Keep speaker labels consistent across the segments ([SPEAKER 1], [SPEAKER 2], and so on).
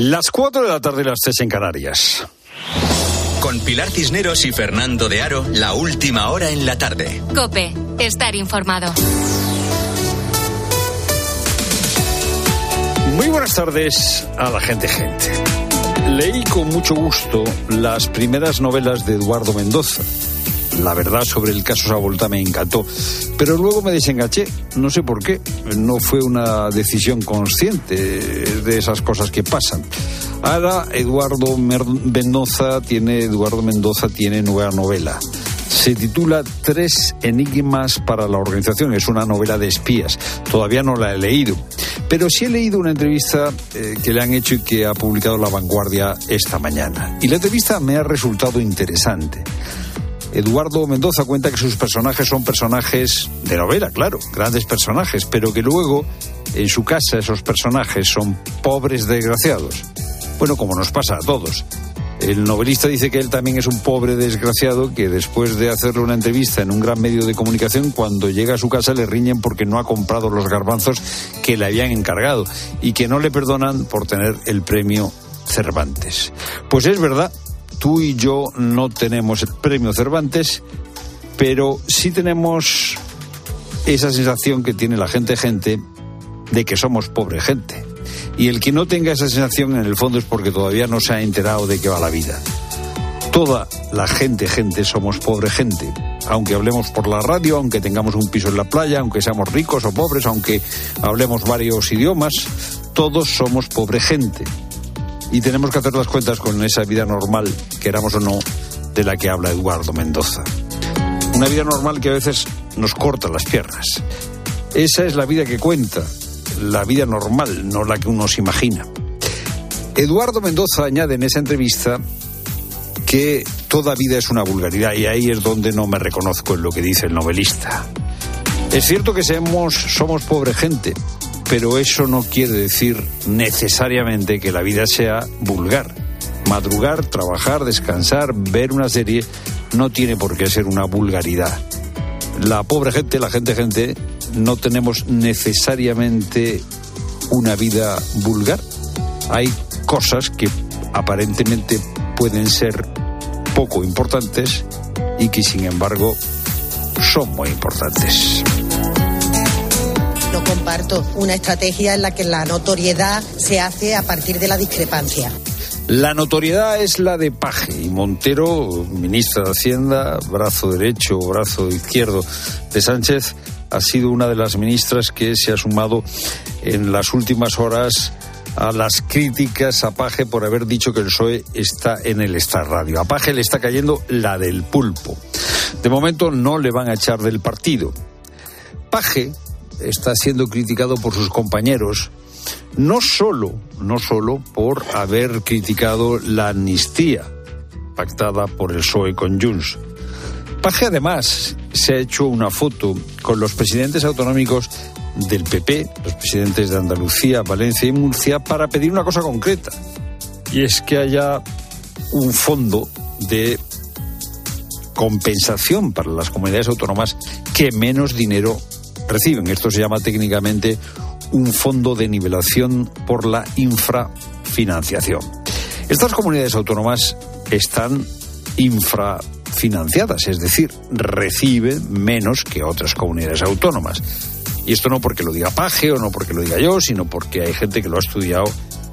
[SPEAKER 1] Las 4 de la tarde, las 3 en Canarias.
[SPEAKER 2] Con Pilar Cisneros y Fernando de Aro, la última hora en la tarde.
[SPEAKER 3] Cope, estar informado.
[SPEAKER 1] Muy buenas tardes a la gente gente. Leí con mucho gusto las primeras novelas de Eduardo Mendoza. La verdad sobre el caso Sabolta me encantó, pero luego me desengaché, no sé por qué, no fue una decisión consciente de esas cosas que pasan. Ahora Eduardo Mendoza tiene Eduardo Mendoza tiene nueva novela. Se titula Tres enigmas para la organización. Es una novela de espías. Todavía no la he leído. Pero sí he leído una entrevista eh, que le han hecho y que ha publicado La Vanguardia esta mañana. Y la entrevista me ha resultado interesante. Eduardo Mendoza cuenta que sus personajes son personajes de novela, claro, grandes personajes, pero que luego en su casa esos personajes son pobres desgraciados. Bueno, como nos pasa a todos. El novelista dice que él también es un pobre desgraciado que después de hacerle una entrevista en un gran medio de comunicación, cuando llega a su casa le riñen porque no ha comprado los garbanzos que le habían encargado y que no le perdonan por tener el premio Cervantes. Pues es verdad, tú y yo no tenemos el premio Cervantes, pero sí tenemos esa sensación que tiene la gente gente de que somos pobre gente. Y el que no tenga esa sensación en el fondo es porque todavía no se ha enterado de qué va la vida. Toda la gente, gente, somos pobre gente. Aunque hablemos por la radio, aunque tengamos un piso en la playa, aunque seamos ricos o pobres, aunque hablemos varios idiomas, todos somos pobre gente. Y tenemos que hacer las cuentas con esa vida normal, queramos o no, de la que habla Eduardo Mendoza. Una vida normal que a veces nos corta las piernas. Esa es la vida que cuenta, la vida normal, no la que uno se imagina. Eduardo Mendoza añade en esa entrevista que toda vida es una vulgaridad y ahí es donde no me reconozco en lo que dice el novelista. Es cierto que somos, somos pobre gente, pero eso no quiere decir necesariamente que la vida sea vulgar. Madrugar, trabajar, descansar, ver una serie no tiene por qué ser una vulgaridad. La pobre gente, la gente gente, no tenemos necesariamente una vida vulgar. Hay cosas que aparentemente pueden ser poco importantes y que sin embargo son muy importantes.
[SPEAKER 4] No comparto una estrategia en la que la notoriedad se hace a partir de la discrepancia.
[SPEAKER 1] La notoriedad es la de Paje y Montero, ministra de Hacienda, brazo derecho, brazo izquierdo de Sánchez, ha sido una de las ministras que se ha sumado en las últimas horas a las críticas a Paje por haber dicho que el PSOE está en el Star Radio. A Paje le está cayendo la del pulpo. De momento no le van a echar del partido. Paje está siendo criticado por sus compañeros no solo, no solo por haber criticado la amnistía pactada por el PSOE con Junts. Paje además se ha hecho una foto con los presidentes autonómicos del PP, los presidentes de Andalucía, Valencia y Murcia, para pedir una cosa concreta. Y es que haya un fondo de compensación para las comunidades autónomas que menos dinero reciben. Esto se llama técnicamente un fondo de nivelación por la infrafinanciación. Estas comunidades autónomas están infrafinanciadas, es decir, reciben menos que otras comunidades autónomas. Y esto no porque lo diga Paje o no porque lo diga yo, sino porque hay gente que lo ha estudiado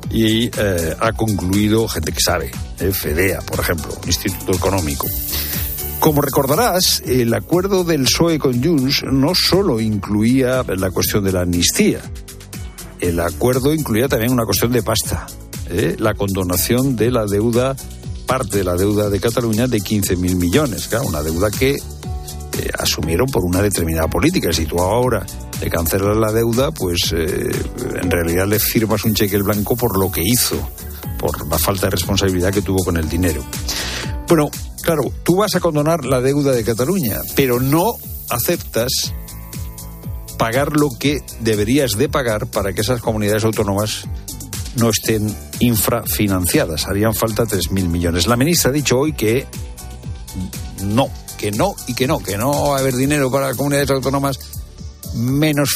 [SPEAKER 1] y eh, ha concluido, gente que sabe, eh, FEDEA, por ejemplo, Instituto Económico. Como recordarás, el acuerdo del PSOE con Junts no solo incluía la cuestión de la amnistía, el acuerdo incluía también una cuestión de pasta, ¿eh? la condonación de la deuda, parte de la deuda de Cataluña de 15.000 millones, una deuda que eh, asumieron por una determinada política. Si tú ahora te cancelas la deuda, pues eh, en realidad le firmas un cheque blanco por lo que hizo, por la falta de responsabilidad que tuvo con el dinero. Bueno, claro, tú vas a condonar la deuda de Cataluña, pero no aceptas pagar lo que deberías de pagar para que esas comunidades autónomas no estén infrafinanciadas. Harían falta 3.000 millones. La ministra ha dicho hoy que no, que no y que no, que no va a haber dinero para comunidades autónomas menos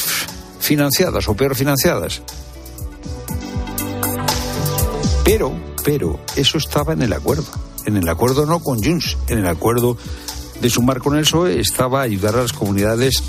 [SPEAKER 1] financiadas o peor financiadas. Pero, pero, eso estaba en el acuerdo. En el acuerdo no con Junts, en el acuerdo de sumar con el PSOE estaba ayudar a las comunidades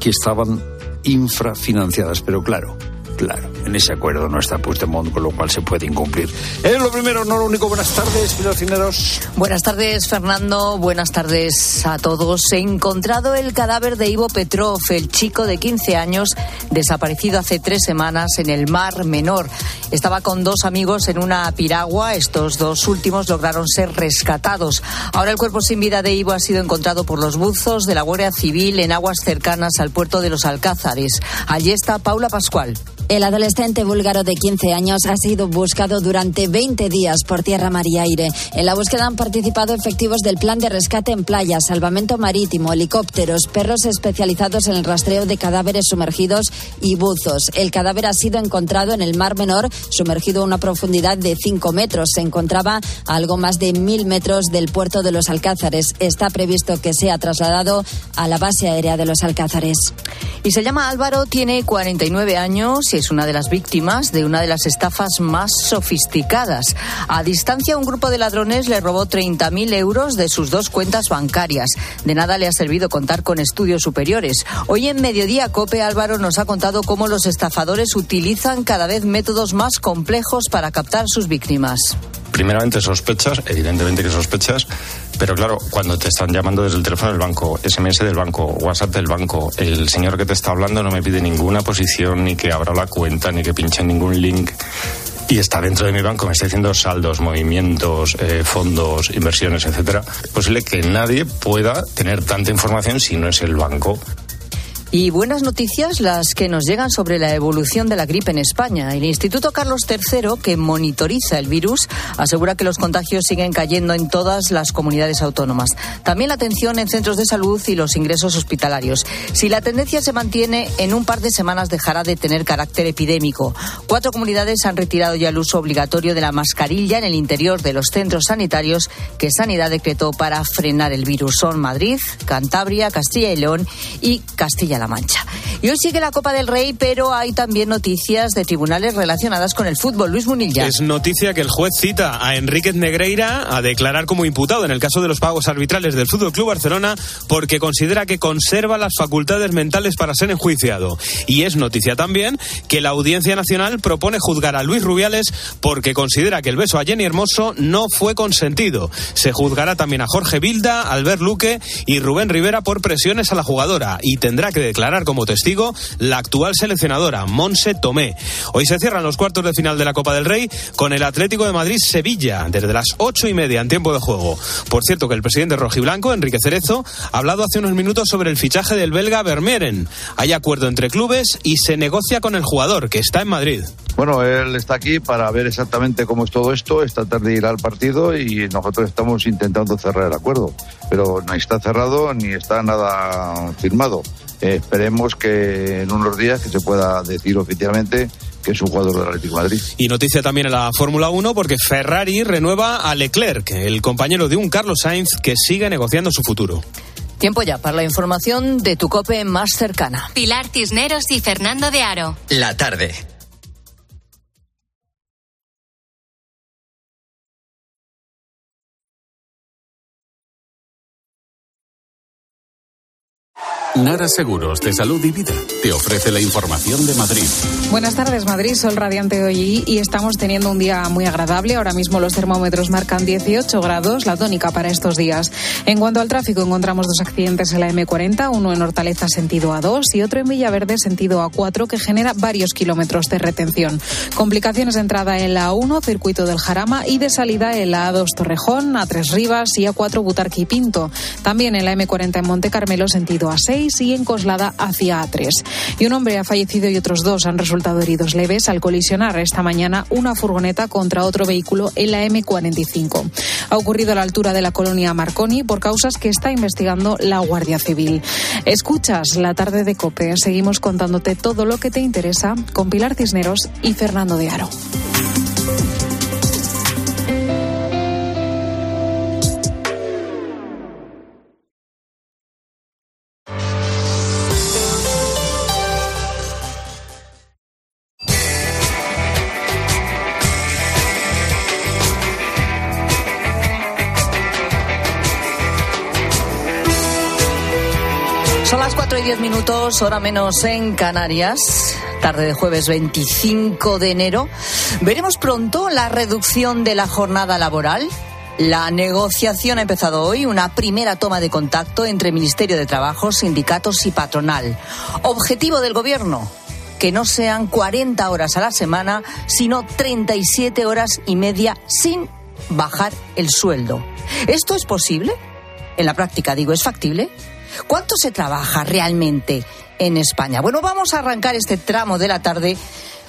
[SPEAKER 1] que estaban infrafinanciadas. Pero claro, claro, en ese acuerdo no está Puigdemont, con lo cual se puede incumplir. Es lo primero, no lo único. Buenas tardes, Cineros.
[SPEAKER 5] Buenas tardes, Fernando. Buenas tardes a todos. He encontrado el cadáver de Ivo Petrov, el chico de 15 años, desaparecido hace tres semanas en el Mar Menor. Estaba con dos amigos en una piragua. Estos dos últimos lograron ser rescatados. Ahora el cuerpo sin vida de Ivo ha sido encontrado por los buzos de la Guardia Civil en aguas cercanas al puerto de los Alcázares. Allí está Paula Pascual.
[SPEAKER 6] El adolescente búlgaro de 15 años ha sido buscado durante 20 días por tierra, mar y aire. En la búsqueda han participado efectivos del plan de rescate en playa, salvamento marítimo, helicópteros, perros especializados en el rastreo de cadáveres sumergidos y buzos. El cadáver ha sido encontrado en el Mar Menor, sumergido a una profundidad de 5 metros. Se encontraba a algo más de 1.000 metros del puerto de los Alcázares. Está previsto que sea trasladado a la base aérea de los Alcázares.
[SPEAKER 5] Y se llama Álvaro, tiene 49 años es una de las víctimas de una de las estafas más sofisticadas. A distancia, un grupo de ladrones le robó 30.000 euros de sus dos cuentas bancarias. De nada le ha servido contar con estudios superiores. Hoy en Mediodía Cope Álvaro nos ha contado cómo los estafadores utilizan cada vez métodos más complejos para captar sus víctimas
[SPEAKER 7] primeramente sospechas, evidentemente que sospechas, pero claro, cuando te están llamando desde el teléfono del banco, SMS del banco, WhatsApp del banco, el señor que te está hablando no me pide ninguna posición, ni que abra la cuenta, ni que pinche ningún link. Y está dentro de mi banco, me está diciendo saldos, movimientos, eh, fondos, inversiones, etcétera. Es posible que nadie pueda tener tanta información si no es el banco.
[SPEAKER 5] Y buenas noticias las que nos llegan sobre la evolución de la gripe en España. El Instituto Carlos III, que monitoriza el virus, asegura que los contagios siguen cayendo en todas las comunidades autónomas. También la atención en centros de salud y los ingresos hospitalarios. Si la tendencia se mantiene, en un par de semanas dejará de tener carácter epidémico. Cuatro comunidades han retirado ya el uso obligatorio de la mascarilla en el interior de los centros sanitarios que Sanidad decretó para frenar el virus. Son Madrid, Cantabria, Castilla y León y Castilla la Mancha. Y hoy sigue la Copa del Rey, pero hay también noticias de tribunales relacionadas con el fútbol. Luis Munilla.
[SPEAKER 8] Es noticia que el juez cita a Enríquez Negreira a declarar como imputado en el caso de los pagos arbitrales del Fútbol Club Barcelona porque considera que conserva las facultades mentales para ser enjuiciado. Y es noticia también que la Audiencia Nacional propone juzgar a Luis Rubiales porque considera que el beso a Jenny Hermoso no fue consentido. Se juzgará también a Jorge Vilda, Albert Luque y Rubén Rivera por presiones a la jugadora y tendrá que declarar como testigo la actual seleccionadora, Monse Tomé. Hoy se cierran los cuartos de final de la Copa del Rey con el Atlético de Madrid-Sevilla, desde las ocho y media en tiempo de juego. Por cierto, que el presidente rojiblanco, Enrique Cerezo, ha hablado hace unos minutos sobre el fichaje del belga Vermeeren. Hay acuerdo entre clubes y se negocia con el jugador, que está en Madrid.
[SPEAKER 9] Bueno, él está aquí para ver exactamente cómo es todo esto. Esta tarde irá al partido y nosotros estamos intentando cerrar el acuerdo. Pero no está cerrado ni está nada firmado. Eh, esperemos que en unos días que se pueda decir oficialmente que es un jugador del Atlético de Madrid.
[SPEAKER 8] Y noticia también en la Fórmula 1 porque Ferrari renueva a Leclerc, el compañero de un Carlos Sainz que sigue negociando su futuro.
[SPEAKER 5] Tiempo ya para la información de tu cope más cercana.
[SPEAKER 3] Pilar Cisneros y Fernando de Aro.
[SPEAKER 2] La tarde.
[SPEAKER 10] Nara Seguros de Salud y Vida te ofrece la información de Madrid.
[SPEAKER 11] Buenas tardes, Madrid. Sol radiante hoy y estamos teniendo un día muy agradable. Ahora mismo los termómetros marcan 18 grados, la tónica para estos días. En cuanto al tráfico, encontramos dos accidentes en la M40, uno en Hortaleza sentido A2 y otro en Villaverde sentido A4 que genera varios kilómetros de retención. Complicaciones de entrada en la A1, circuito del Jarama y de salida en la A2 Torrejón, A3 Rivas y A4 Butarque y Pinto. También en la M40 en Monte Carmelo sentido A6 y en Coslada hacia A3. Y un hombre ha fallecido y otros dos han resultado heridos leves al colisionar esta mañana una furgoneta contra otro vehículo en la M45. Ha ocurrido a la altura de la colonia Marconi por causas que está investigando la Guardia Civil. Escuchas la tarde de Cope. Seguimos contándote todo lo que te interesa con Pilar Cisneros y Fernando de Aro.
[SPEAKER 5] Hora menos en Canarias, tarde de jueves 25 de enero. Veremos pronto la reducción de la jornada laboral. La negociación ha empezado hoy, una primera toma de contacto entre Ministerio de Trabajo, sindicatos y patronal. Objetivo del Gobierno, que no sean 40 horas a la semana, sino 37 horas y media sin bajar el sueldo. ¿Esto es posible? En la práctica, digo, ¿es factible? ¿Cuánto se trabaja realmente en España? Bueno, vamos a arrancar este tramo de la tarde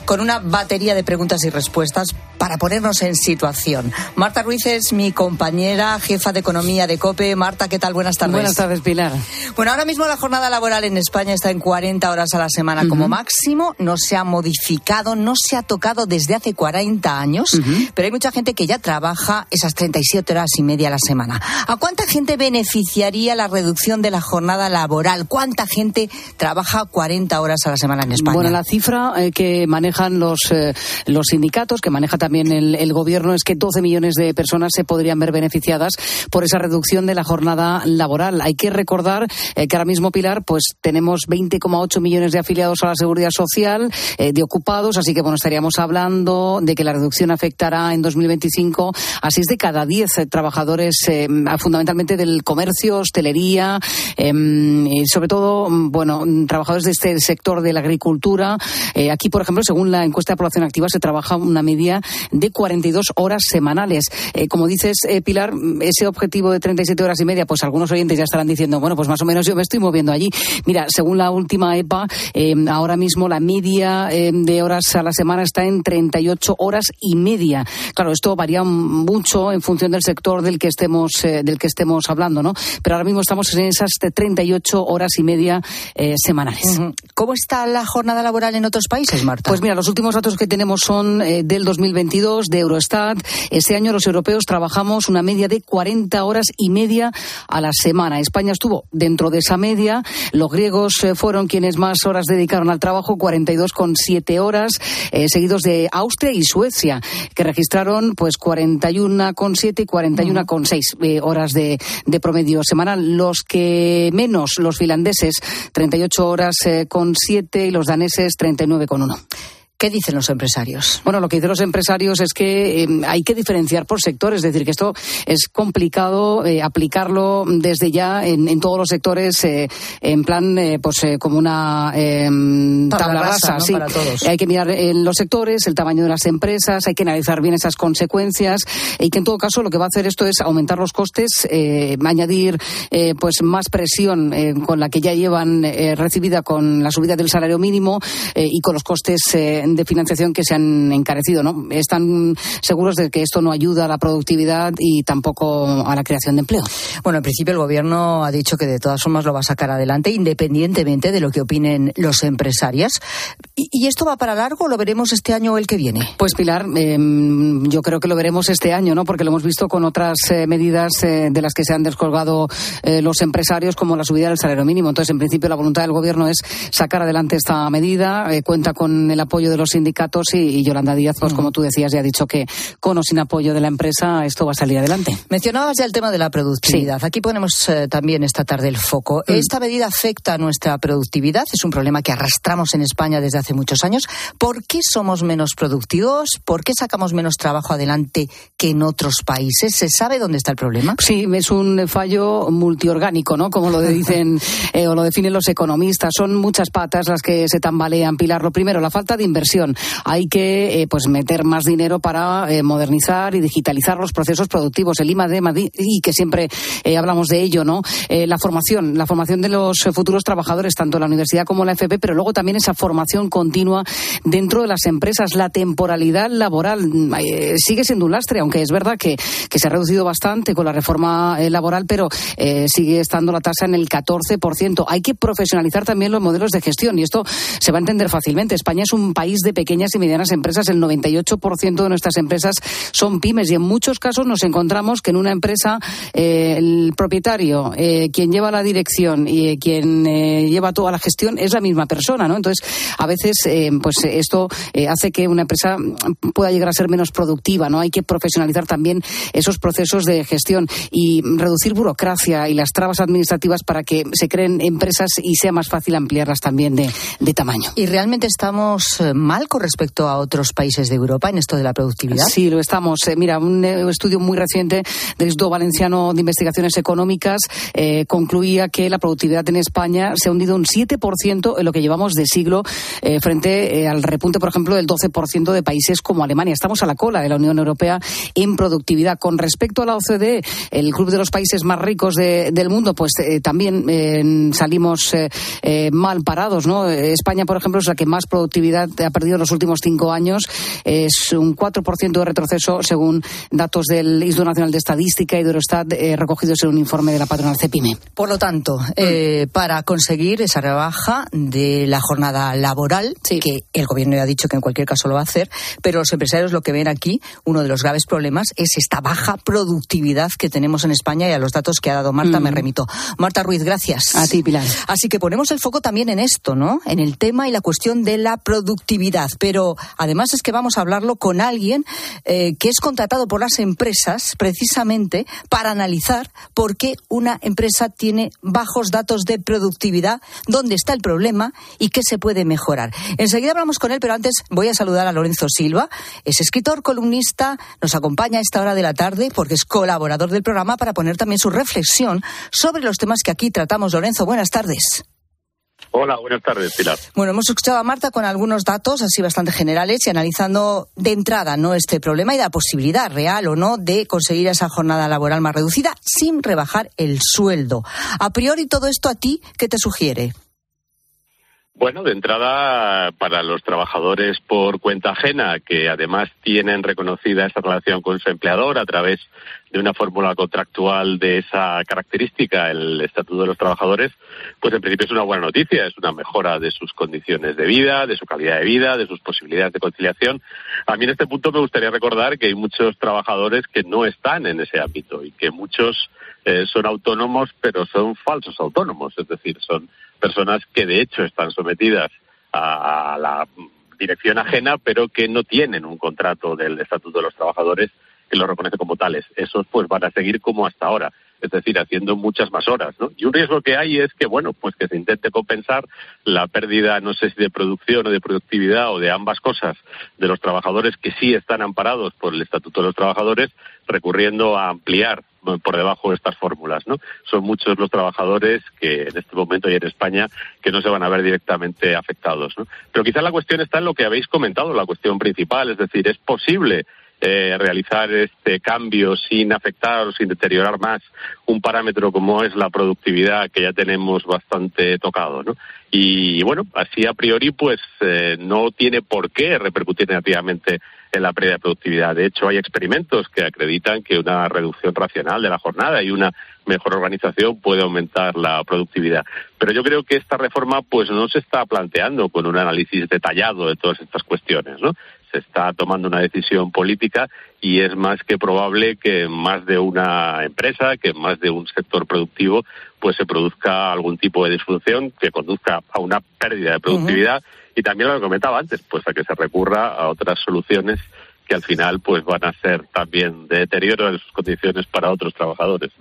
[SPEAKER 5] con una batería de preguntas y respuestas para ponernos en situación. Marta Ruiz es mi compañera, jefa de economía de COPE. Marta, ¿qué tal? Buenas tardes.
[SPEAKER 12] Buenas tardes, Pilar.
[SPEAKER 5] Bueno, ahora mismo la jornada laboral en España está en 40 horas a la semana como máximo. No se ha modificado, no se ha tocado desde hace 40 años, pero hay mucha gente que ya trabaja esas 37 horas y media a la semana. ¿A cuánta gente beneficiaría la reducción de la jornada laboral? ¿Cuánta gente trabaja 40 horas a la semana en España?
[SPEAKER 12] Bueno, la cifra eh, que manejan los, eh, los sindicatos, que maneja también el, el, gobierno, es que 12 millones de personas se podrían ver beneficiadas por esa reducción de la jornada laboral. Hay que recordar eh, que ahora mismo, Pilar, pues tenemos 20,8 millones de afiliados a la seguridad social, eh, de ocupados, así que bueno, estaríamos hablando de que la reducción afectará en 2025 a 6 de cada 10 trabajadores, fundamentalmente del comercio, hostelería, em, y sobre todo, bueno, trabajadores de este sector de la agricultura. aquí, por ejemplo, según la encuesta de población activa, se trabaja una media de 42 horas semanales. Eh, como dices, eh, Pilar, ese objetivo de 37 horas y media, pues algunos oyentes ya estarán diciendo, bueno, pues más o menos yo me estoy moviendo allí. Mira, según la última EPA, eh, ahora mismo la media de horas a la semana está en 38 horas y media. Claro, esto varía mucho en función del sector del que estemos, del que estemos hablando, ¿no? Pero ahora mismo estamos en esas 38 horas y media semanales.
[SPEAKER 5] ¿Cómo está la jornada laboral en otros países, Marta?
[SPEAKER 12] Pues mira, los últimos datos que tenemos son eh, del 2022 de Eurostat. Este año los europeos trabajamos una media de 40 horas y media a la semana. España estuvo dentro de esa media. Los griegos eh, fueron quienes más horas dedicaron al trabajo, 42,7 horas, eh, seguidos de Austria y Suecia, que registraron pues 41,7 y 41,6 horas de, de, promedio semanal. Los que menos, los finlandeses, 38 horas con 7 y los daneses 39,1.
[SPEAKER 5] ¿Qué dicen los empresarios?
[SPEAKER 12] Bueno, lo que dicen los empresarios es que eh, hay que diferenciar por sectores, es decir, que esto es complicado eh, aplicarlo desde ya en, todos los sectores, eh, en plan, pues como una em, tabla rasa, sí. Hay que mirar en los sectores, el tamaño de las empresas, hay que analizar bien esas consecuencias y que en todo caso lo que va a hacer esto es aumentar los costes, añadir pues más presión con la que ya llevan recibida con la subida del salario mínimo y con los costes de financiación que se han encarecido, ¿no? Están seguros de que esto no ayuda a la productividad y tampoco a la creación de empleo.
[SPEAKER 5] Bueno, en principio el gobierno ha dicho que de todas formas lo va a sacar adelante independientemente de lo que opinen los empresarios. ¿Y, esto va para largo o lo veremos este año o el que viene?
[SPEAKER 12] Pues Pilar, em, yo creo que lo veremos este año, ¿no? Porque lo hemos visto con otras eh, medidas eh, de las que se han descolgado eh, los empresarios, como la subida del salario mínimo. Entonces, en principio, la voluntad del gobierno es sacar adelante esta medida. cuenta con el apoyo de los sindicatos y, Yolanda Díaz, pues como tú decías, ya ha dicho que con o sin apoyo de la empresa esto va a salir adelante.
[SPEAKER 5] Mencionabas ya el tema de la productividad. Aquí ponemos eh, también esta tarde el foco. Mm. ¿Esta medida afecta a nuestra productividad? Es un problema que arrastramos en España desde hace muchos años. ¿Por qué somos menos productivos? ¿Por qué sacamos menos trabajo adelante que en otros países? ¿Se sabe dónde está el problema?
[SPEAKER 12] Sí, es un fallo multiorgánico, ¿no? Como lo dicen eh, o lo definen los economistas. Son muchas patas las que se tambalean. Pilar, lo primero, la falta de inversión hay que eh, pues meter más dinero para eh, modernizar y digitalizar los procesos productivos. El IMA y que siempre eh, hablamos de ello, ¿no? la formación, la formación de los futuros trabajadores, tanto la universidad como la FP, pero luego también esa formación continua dentro de las empresas. La temporalidad laboral sigue siendo un lastre, aunque es verdad que, que se ha reducido bastante con la reforma laboral, pero sigue estando la tasa en el 14%. Hay que profesionalizar también los modelos de gestión y esto se va a entender fácilmente. España es un país país de pequeñas y medianas empresas. El 98% de nuestras empresas son pymes y en muchos casos nos encontramos que en una empresa eh, el propietario, eh, quien lleva la dirección y eh, quien lleva toda la gestión es la misma persona, ¿no? Entonces, a veces, pues esto hace que una empresa pueda llegar a ser menos productiva, ¿no? Hay que profesionalizar también esos procesos de gestión y reducir burocracia y las trabas administrativas para que se creen empresas y sea más fácil ampliarlas también de, de tamaño.
[SPEAKER 5] ¿Y realmente estamos mal con respecto a otros países de Europa en esto de la productividad?
[SPEAKER 12] Sí, lo estamos. mira, un estudio muy reciente del Instituto Valenciano de Investigaciones Económicas eh, concluía que la productividad en España se ha hundido un 7% en lo que llevamos de siglo eh, frente eh, al repunte, por ejemplo, del 12% de países como Alemania. Estamos a la cola de la Unión Europea en productividad. Con respecto a la OCDE, el club de los países más ricos del mundo, pues también salimos mal parados. ¿no? España, por ejemplo, es la que más productividad ha perdido en los últimos cinco años. Es un 4% de retroceso según datos del Instituto Nacional de Estadística y de Eurostat eh, recogidos en un informe de la patronal CEPIME.
[SPEAKER 5] Por lo tanto, eh, para conseguir esa rebaja de la jornada laboral, que el gobierno ya ha dicho que en cualquier caso lo va a hacer, pero los empresarios lo que ven aquí, uno de los graves problemas es esta baja productividad que tenemos en España y a los datos que ha dado Marta me mm. remito. Marta Ruiz, gracias.
[SPEAKER 12] A ti, Pilar.
[SPEAKER 5] Así que ponemos el foco también en esto, ¿no? En el tema y la cuestión de la productividad. Pero además es que vamos a hablarlo con alguien eh, que es contratado por las empresas precisamente para analizar por qué una empresa tiene bajos datos de productividad, dónde está el problema y qué se puede mejorar. Enseguida hablamos con él, pero antes voy a saludar a Lorenzo Silva. Es escritor, columnista, nos acompaña a esta hora de la tarde porque es colaborador del programa para poner también su reflexión sobre los temas que aquí tratamos. Lorenzo, buenas tardes.
[SPEAKER 13] Hola, buenas tardes, Pilar.
[SPEAKER 5] Bueno, hemos escuchado a Marta con algunos datos así bastante generales y analizando de entrada no este problema y la posibilidad real o no de conseguir esa jornada laboral más reducida sin rebajar el sueldo. A priori todo esto a ti, ¿qué te sugiere?
[SPEAKER 13] Bueno, de entrada, para los trabajadores por cuenta ajena, que además tienen reconocida esa relación con su empleador a través de una fórmula contractual de esa característica, el Estatuto de los Trabajadores, pues en principio es una buena noticia, es una mejora de sus condiciones de vida, de su calidad de vida, de sus posibilidades de conciliación. A mí en este punto me gustaría recordar que hay muchos trabajadores que no están en ese ámbito y que muchos eh, son autónomos, pero son falsos autónomos, es decir, son personas que de hecho están sometidas a, la dirección ajena, pero que no tienen un contrato del Estatuto de los Trabajadores que lo reconoce como tales. Esos pues van a seguir como hasta ahora, es decir, haciendo muchas más horas, ¿no? Y un riesgo que hay es que, bueno, pues que se intente compensar la pérdida, no sé si de producción o de productividad o de ambas cosas de los trabajadores que sí están amparados por el Estatuto de los Trabajadores, recurriendo a ampliar por debajo de estas fórmulas. Son muchos los trabajadores que en este momento y en España que no se van a ver directamente afectados. Pero quizás la cuestión está en lo que habéis comentado, la cuestión principal, es decir, es posible eh, realizar este cambio sin afectar o sin deteriorar más un parámetro como es la productividad que ya tenemos bastante tocado, ¿no? Y bueno, así a priori pues eh, no tiene por qué repercutir negativamente en la pérdida de productividad. De hecho, hay experimentos que acreditan que una reducción racional de la jornada y una mejor organización puede aumentar la productividad. Pero yo creo que esta reforma pues no se está planteando con un análisis detallado de todas estas cuestiones, ¿no? Se está tomando una decisión política y es más que probable que más de una empresa, que más de un sector productivo, pues se produzca algún tipo de disfunción que conduzca a una pérdida de productividad y también lo que comentaba antes, pues a que se recurra a otras soluciones que al final pues van a ser también de deterioro de sus condiciones para otros trabajadores.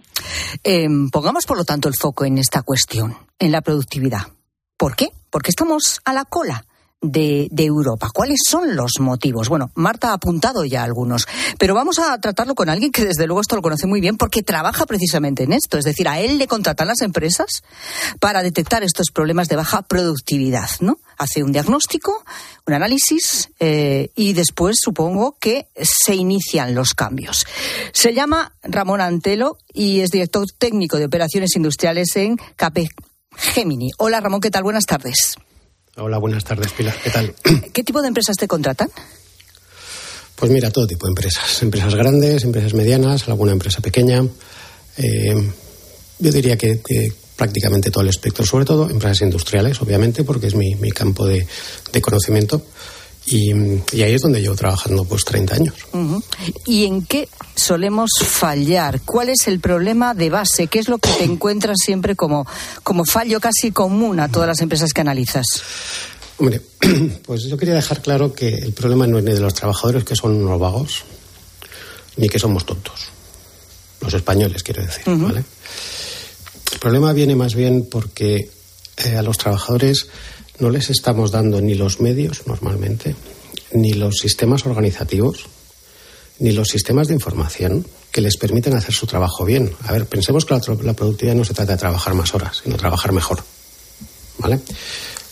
[SPEAKER 5] Em, pongamos por lo tanto el foco en esta cuestión, en la productividad. ¿Por qué? Porque estamos a la cola de, Europa. ¿Cuáles son los motivos? Bueno, Marta ha apuntado ya algunos, pero vamos a tratarlo con alguien que desde luego esto lo conoce muy bien porque trabaja precisamente en esto. Es decir, a él le contratan las empresas para detectar estos problemas de baja productividad, ¿no? Hace un diagnóstico, un análisis eh, y después supongo que se inician los cambios. Se llama Ramón Antelo y es director técnico de operaciones industriales en Cape Gemini. Hola Ramón, ¿qué tal? Buenas tardes.
[SPEAKER 14] Hola, buenas tardes, Pilar. ¿Qué tal?
[SPEAKER 5] ¿Qué tipo de empresas te contratan?
[SPEAKER 14] Pues mira, todo tipo de empresas. Empresas grandes, empresas medianas, alguna empresa pequeña. Eh, yo diría que, prácticamente todo el espectro, sobre todo empresas industriales, obviamente, porque es mi, campo de, conocimiento. Y, ahí es donde llevo trabajando pues 30 años.
[SPEAKER 5] ¿Y en qué solemos fallar? ¿Cuál es el problema de base? ¿Qué es lo que te encuentras siempre como, como fallo casi común a todas las empresas que analizas?
[SPEAKER 14] Hombre, pues yo quería dejar claro que el problema no es ni de los trabajadores que son unos vagos, ni que somos tontos. Los españoles, quiero decir, ¿vale? El problema viene más bien porque eh, a los trabajadores no les estamos dando ni los medios normalmente, ni los sistemas organizativos, ni los sistemas de información que les permiten hacer su trabajo bien. A ver, pensemos que la, productividad no se trata de trabajar más horas, sino trabajar mejor. ¿Vale?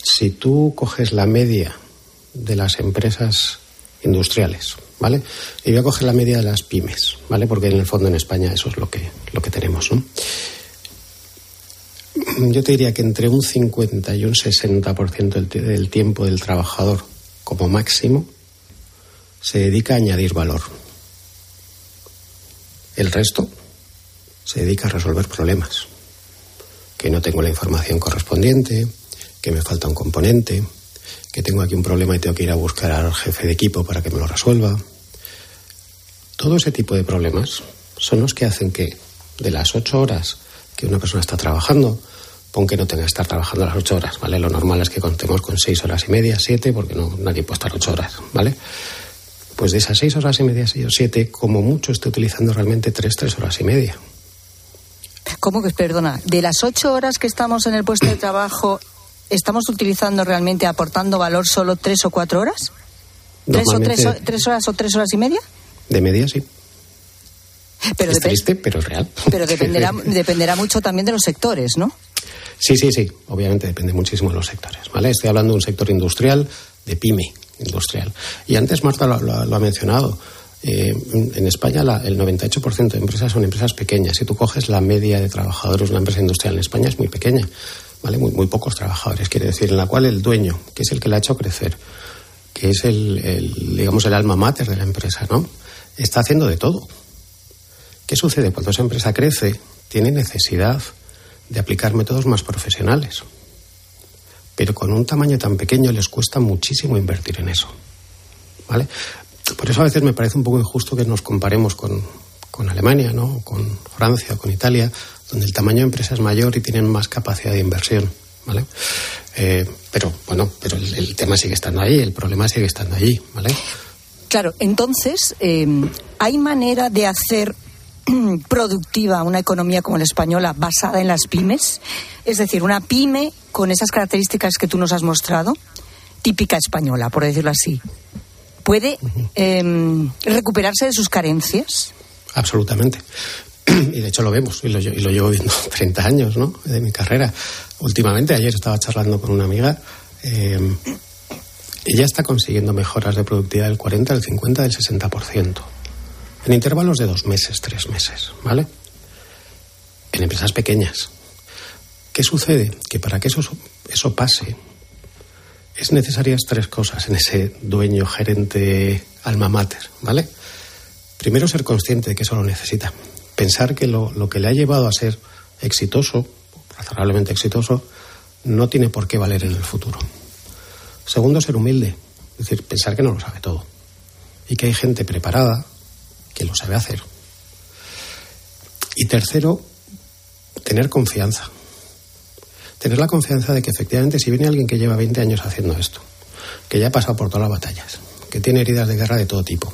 [SPEAKER 14] Si tú coges la media de las empresas industriales, ¿vale? Y voy a coger la media de las pymes, ¿vale? Porque en el fondo en España eso es lo que, lo que tenemos, ¿no? Yo te diría que entre un 50 y un 60% del, tiempo del trabajador como máximo se dedica a añadir valor. El resto se dedica a resolver problemas. Que no tengo la información correspondiente, que me falta un componente, que tengo aquí un problema y tengo que ir a buscar al jefe de equipo para que me lo resuelva. Todo ese tipo de problemas son los que hacen que de las ocho horas que una persona está trabajando, pon que no tenga que estar trabajando las ocho horas, ¿vale? Lo normal es que contemos con seis horas y media, siete, porque no, nadie puede estar ocho horas, ¿vale? Pues de esas seis horas y media, seis o siete, como mucho esté utilizando realmente tres, tres horas y media.
[SPEAKER 5] ¿Cómo que, perdona, de las ocho horas que estamos en el puesto de trabajo, ¿estamos utilizando realmente, aportando valor solo tres o cuatro horas? ¿Tres, o tres, tres horas o tres horas y media?
[SPEAKER 14] De media, sí. Pero es triste, pero es real.
[SPEAKER 5] Pero dependerá, dependerá mucho también de los sectores, ¿no?
[SPEAKER 14] Sí, sí, sí. Obviamente depende muchísimo de los sectores. ¿vale? Estoy hablando de un sector industrial, de pyme industrial. Y antes Marta lo, ha mencionado. Eh, en España el 98% de empresas son empresas pequeñas. Si tú coges la media de trabajadores de una empresa industrial en España es muy pequeña. ¿vale? Muy, muy pocos trabajadores, quiere decir, en la cual el dueño, que es el que la ha hecho crecer, que es el, el, digamos, el alma mater de la empresa, ¿no? Está haciendo de todo. ¿Qué sucede? Cuando esa empresa crece, tiene necesidad de aplicar métodos más profesionales. Pero con un tamaño tan pequeño les cuesta muchísimo invertir en eso. ¿Vale? Por eso a veces me parece un poco injusto que nos comparemos con, con Alemania, ¿no? con Francia, con Italia, donde el tamaño de empresa es mayor y tienen más capacidad de inversión. ¿Vale? Eh, pero bueno, pero el, tema sigue estando ahí, el problema sigue estando allí, ¿vale?
[SPEAKER 5] Claro, entonces, eh, ¿hay manera de hacer productiva una economía como la española basada en las pymes? Es decir, una pyme con esas características que tú nos has mostrado, típica española, por decirlo así, ¿puede em, recuperarse de sus carencias?
[SPEAKER 14] Absolutamente. Y de hecho lo vemos, y lo, llevo viendo 30 años ¿no? de mi carrera. Últimamente, ayer estaba charlando con una amiga. Em, ella está consiguiendo mejoras de productividad del 40, del 50, del 60% en intervalos de dos meses, tres meses, ¿vale? En empresas pequeñas. ¿Qué sucede? Que para que eso, eso pase, es necesarias tres cosas en ese dueño, gerente, alma mater, ¿vale? Primero, ser consciente de que eso lo necesita. Pensar que lo, lo que le ha llevado a ser exitoso, razonablemente exitoso, no tiene por qué valer en el futuro. Segundo, ser humilde. Es decir, pensar que no lo sabe todo. Y que hay gente preparada, que lo sabe hacer. Y tercero, tener confianza. Tener la confianza de que efectivamente si viene alguien que lleva 20 años haciendo esto, que ya ha pasado por todas las batallas, que tiene heridas de guerra de todo tipo,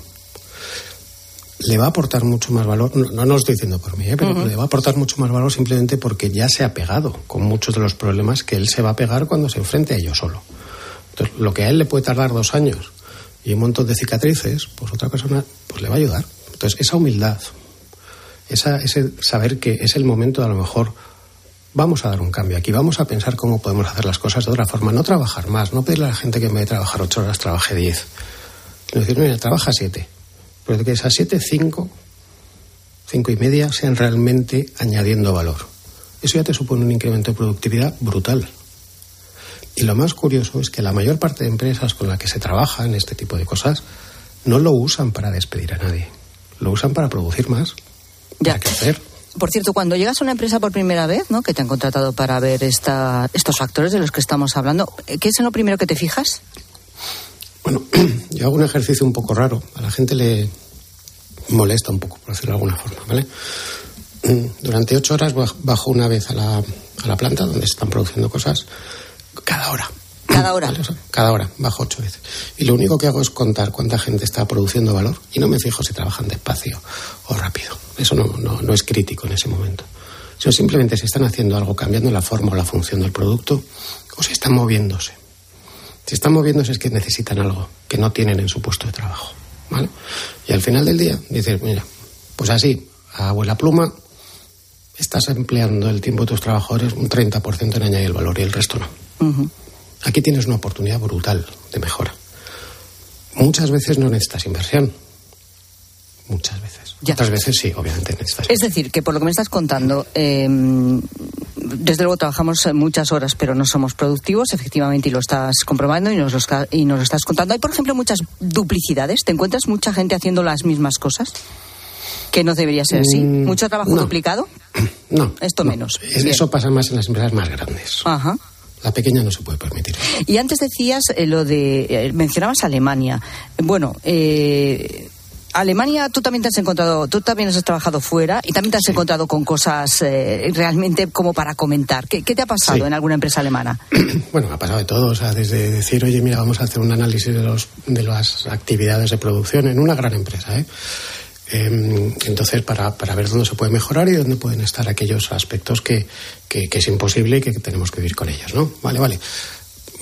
[SPEAKER 14] le va a aportar mucho más valor, no, no, lo estoy diciendo por mí, ¿eh? pero le va a aportar mucho más valor simplemente porque ya se ha pegado con muchos de los problemas que él se va a pegar cuando se enfrente a ellos solo. Entonces, lo que a él le puede tardar dos años y un montón de cicatrices, pues otra persona pues le va a ayudar. Entonces, esa humildad, esa, ese saber que es el momento de a lo mejor vamos a dar un cambio aquí, vamos a pensar cómo podemos hacer las cosas de otra forma, no trabajar más, no pedirle a la gente que en vez de trabajar ocho horas trabaje diez. Sino decir, mira, trabaja siete, pero que esas siete, cinco, cinco y media sean realmente añadiendo valor. Eso ya te supone un incremento de productividad brutal. Y lo más curioso es que la mayor parte de empresas con las que se trabaja en este tipo de cosas no lo usan para despedir a nadie lo usan para producir más, ya. para crecer.
[SPEAKER 5] Por cierto, cuando llegas a una empresa por primera vez, ¿no? que te han contratado para ver esta, estos factores de los que estamos hablando, ¿qué es en lo primero que te fijas?
[SPEAKER 14] Bueno, yo hago un ejercicio un poco raro. A la gente le molesta un poco, por decirlo de alguna forma, ¿vale? Mm, Durante ocho horas bajo una vez a la, a la planta donde se están produciendo cosas cada hora.
[SPEAKER 5] Cada hora.
[SPEAKER 14] Cada hora, bajo ocho veces. Y lo único que hago es contar cuánta gente está produciendo valor y no me fijo si trabajan despacio o rápido. Eso no, no, no es crítico en ese momento. Sino simplemente si están haciendo algo, cambiando la forma o la función del producto, o si están moviéndose. Si están moviéndose es que necesitan algo que no tienen en su puesto de trabajo. ¿vale? Y al final del día dices, mira, pues así, a abuela pluma, estás empleando el tiempo de tus trabajadores un 30% en añadir el valor y el resto no. Aquí tienes una oportunidad brutal de mejora. Muchas veces no necesitas inversión. Muchas veces. Otras veces sí, obviamente necesitas.
[SPEAKER 5] Es decir, que por lo que me estás contando, eh, desde luego trabajamos muchas horas, pero no somos productivos, efectivamente, y lo estás comprobando y nos lo, y nos lo estás contando. Hay, por ejemplo, muchas duplicidades. ¿Te encuentras mucha gente haciendo las mismas cosas? Que no debería ser así.
[SPEAKER 14] Mm,
[SPEAKER 5] ¿Mucho trabajo
[SPEAKER 14] no.
[SPEAKER 5] duplicado?
[SPEAKER 14] No.
[SPEAKER 5] Esto menos. Bien.
[SPEAKER 14] Eso pasa más en las empresas más grandes.
[SPEAKER 5] Ajá.
[SPEAKER 14] La pequeña no se puede permitir.
[SPEAKER 5] Y antes decías eh, lo de. eh, mencionabas Alemania. Bueno, eh, Alemania, tú también te has encontrado, tú también has trabajado fuera y también te has encontrado con cosas eh, realmente como para comentar. ¿Qué, qué te ha pasado
[SPEAKER 14] Sí.
[SPEAKER 5] en alguna empresa alemana?
[SPEAKER 14] Bueno, ha pasado de todo, o sea, desde decir, oye, mira, vamos a hacer un análisis de, los, de las actividades de producción en una gran empresa, ¿eh? Em, entonces, para, para ver dónde se puede mejorar y dónde pueden estar aquellos aspectos que, que- es imposible y que tenemos que vivir con ellos, ¿no? Vale, vale.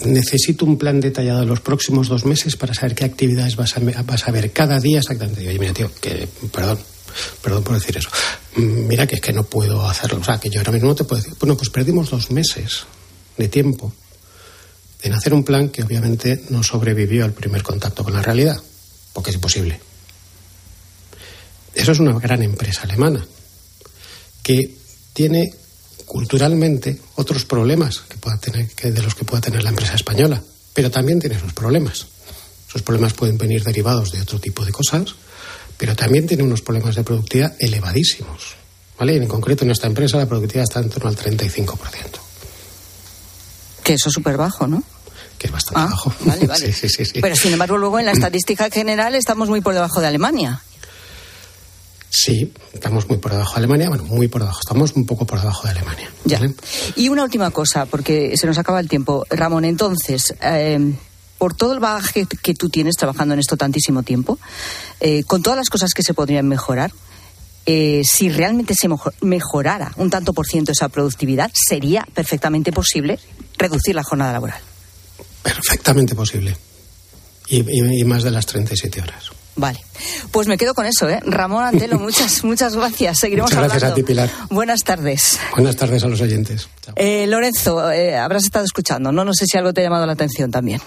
[SPEAKER 14] Necesito un plan detallado de los próximos dos meses para saber qué actividades vas a, vas a ver cada día exactamente. Oye, mira, tío, que, perdón, perdón por decir eso. Mm, Mira que es que no puedo hacerlo. O sea, que yo ahora mismo no te puedo decir. Bueno, pues perdimos dos meses de tiempo en hacer un plan que obviamente no sobrevivió al primer contacto con la realidad, porque es imposible. Eso es una gran empresa alemana que tiene culturalmente otros problemas que pueda tener, que de los que pueda tener la empresa española, pero también tiene sus problemas. Esos problemas pueden venir derivados de otro tipo de cosas, pero también tiene unos problemas de productividad elevadísimos. ¿Vale? Y en concreto en esta empresa la productividad está en torno al 35%,
[SPEAKER 5] Que eso es súper bajo, ¿no?
[SPEAKER 14] que es bastante bajo.
[SPEAKER 5] Vale, vale.
[SPEAKER 14] Sí, sí, sí.
[SPEAKER 5] Pero sin embargo, luego en la estadística general estamos muy por debajo de Alemania.
[SPEAKER 14] Sí, estamos muy por debajo de Alemania, bueno, muy por debajo, estamos un poco por debajo de Alemania.
[SPEAKER 5] Ya. Y una última cosa, porque se nos acaba el tiempo. Ramón, entonces, eh, por todo el bagaje que tú tienes trabajando en esto tantísimo tiempo, eh, con todas las cosas que se podrían mejorar, eh, si realmente se mejo- mejorara un tanto por ciento esa productividad, sería perfectamente posible reducir la jornada laboral.
[SPEAKER 14] Perfectamente posible. Y, y- y más de las 37 horas.
[SPEAKER 5] Vale. Pues me quedo con eso, ¿eh? Ramón Antelo, muchas, muchas gracias. Seguiremos
[SPEAKER 14] Muchas gracias
[SPEAKER 5] hablando.
[SPEAKER 14] a ti, Pilar.
[SPEAKER 5] Buenas tardes.
[SPEAKER 14] Buenas tardes a los oyentes.
[SPEAKER 5] Eh, Lorenzo, eh, habrás estado escuchando, ¿no? No sé si algo te ha llamado la atención también.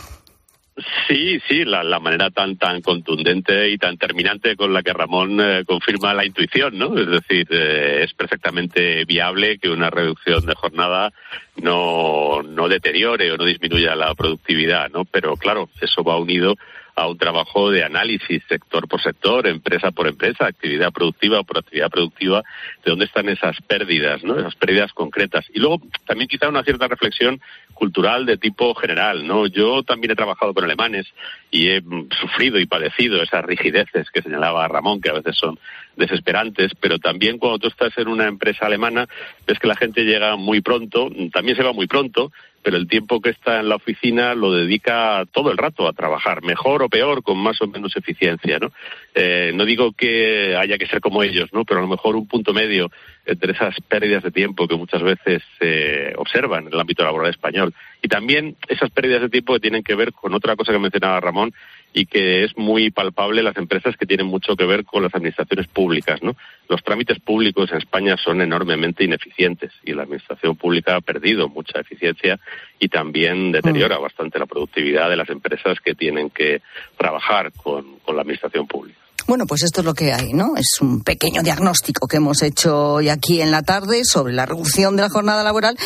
[SPEAKER 13] Sí, sí, la, la manera tan tan contundente y tan terminante con la que Ramón eh, confirma la intuición, ¿no? Es decir, eh, es perfectamente viable que una reducción de jornada no, no deteriore o no disminuya la productividad, ¿no? Pero claro, eso va unido a un trabajo de análisis sector por sector, empresa por empresa, actividad productiva por actividad productiva, de dónde están esas pérdidas, ¿no? Esas pérdidas concretas. Y luego también quizá una cierta reflexión cultural de tipo general, ¿no? Yo también he trabajado con alemanes y he sufrido y padecido esas rigideces que señalaba Ramón, que a veces son desesperantes, pero también cuando tú estás en una empresa alemana ves que la gente llega muy pronto, también se va muy pronto, pero el tiempo que está en la oficina lo dedica todo el rato a trabajar, mejor o peor, con más o menos eficiencia, ¿no? Eh, no digo que haya que ser como ellos, ¿no? Pero a lo mejor un punto medio entre esas pérdidas de tiempo que muchas veces se observan en el ámbito laboral español y también esas pérdidas de tiempo que tienen que ver con otra cosa que mencionaba Ramón y que es muy palpable en las empresas que tienen mucho que ver con las administraciones públicas, ¿no? Los trámites públicos en España son enormemente ineficientes y la administración pública ha perdido mucha eficiencia y también deteriora bastante la productividad de las empresas que tienen que trabajar con, con la administración pública.
[SPEAKER 5] Bueno, pues esto es lo que hay, ¿no? Es un pequeño diagnóstico que hemos hecho hoy aquí en la tarde sobre la reducción de la jornada laboral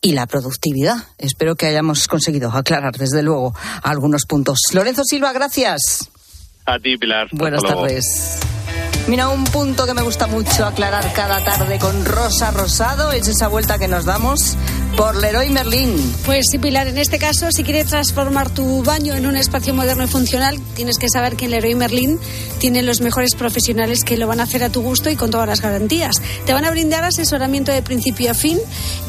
[SPEAKER 5] y la productividad. Espero que hayamos conseguido aclarar, desde luego, algunos puntos. Lorenzo Silva, gracias.
[SPEAKER 13] A ti, Pilar.
[SPEAKER 5] Buenas tardes. Mira, un punto que me gusta mucho aclarar cada tarde con Rosa Rosado es esa vuelta que nos damos por Leroy Merlin.
[SPEAKER 15] Pues sí, Pilar, en este caso, si quieres transformar tu baño en un espacio moderno y funcional, tienes que saber que en Leroy Merlin tienen los mejores profesionales que lo van a hacer a tu gusto y con todas las garantías. Te van a brindar asesoramiento de principio a fin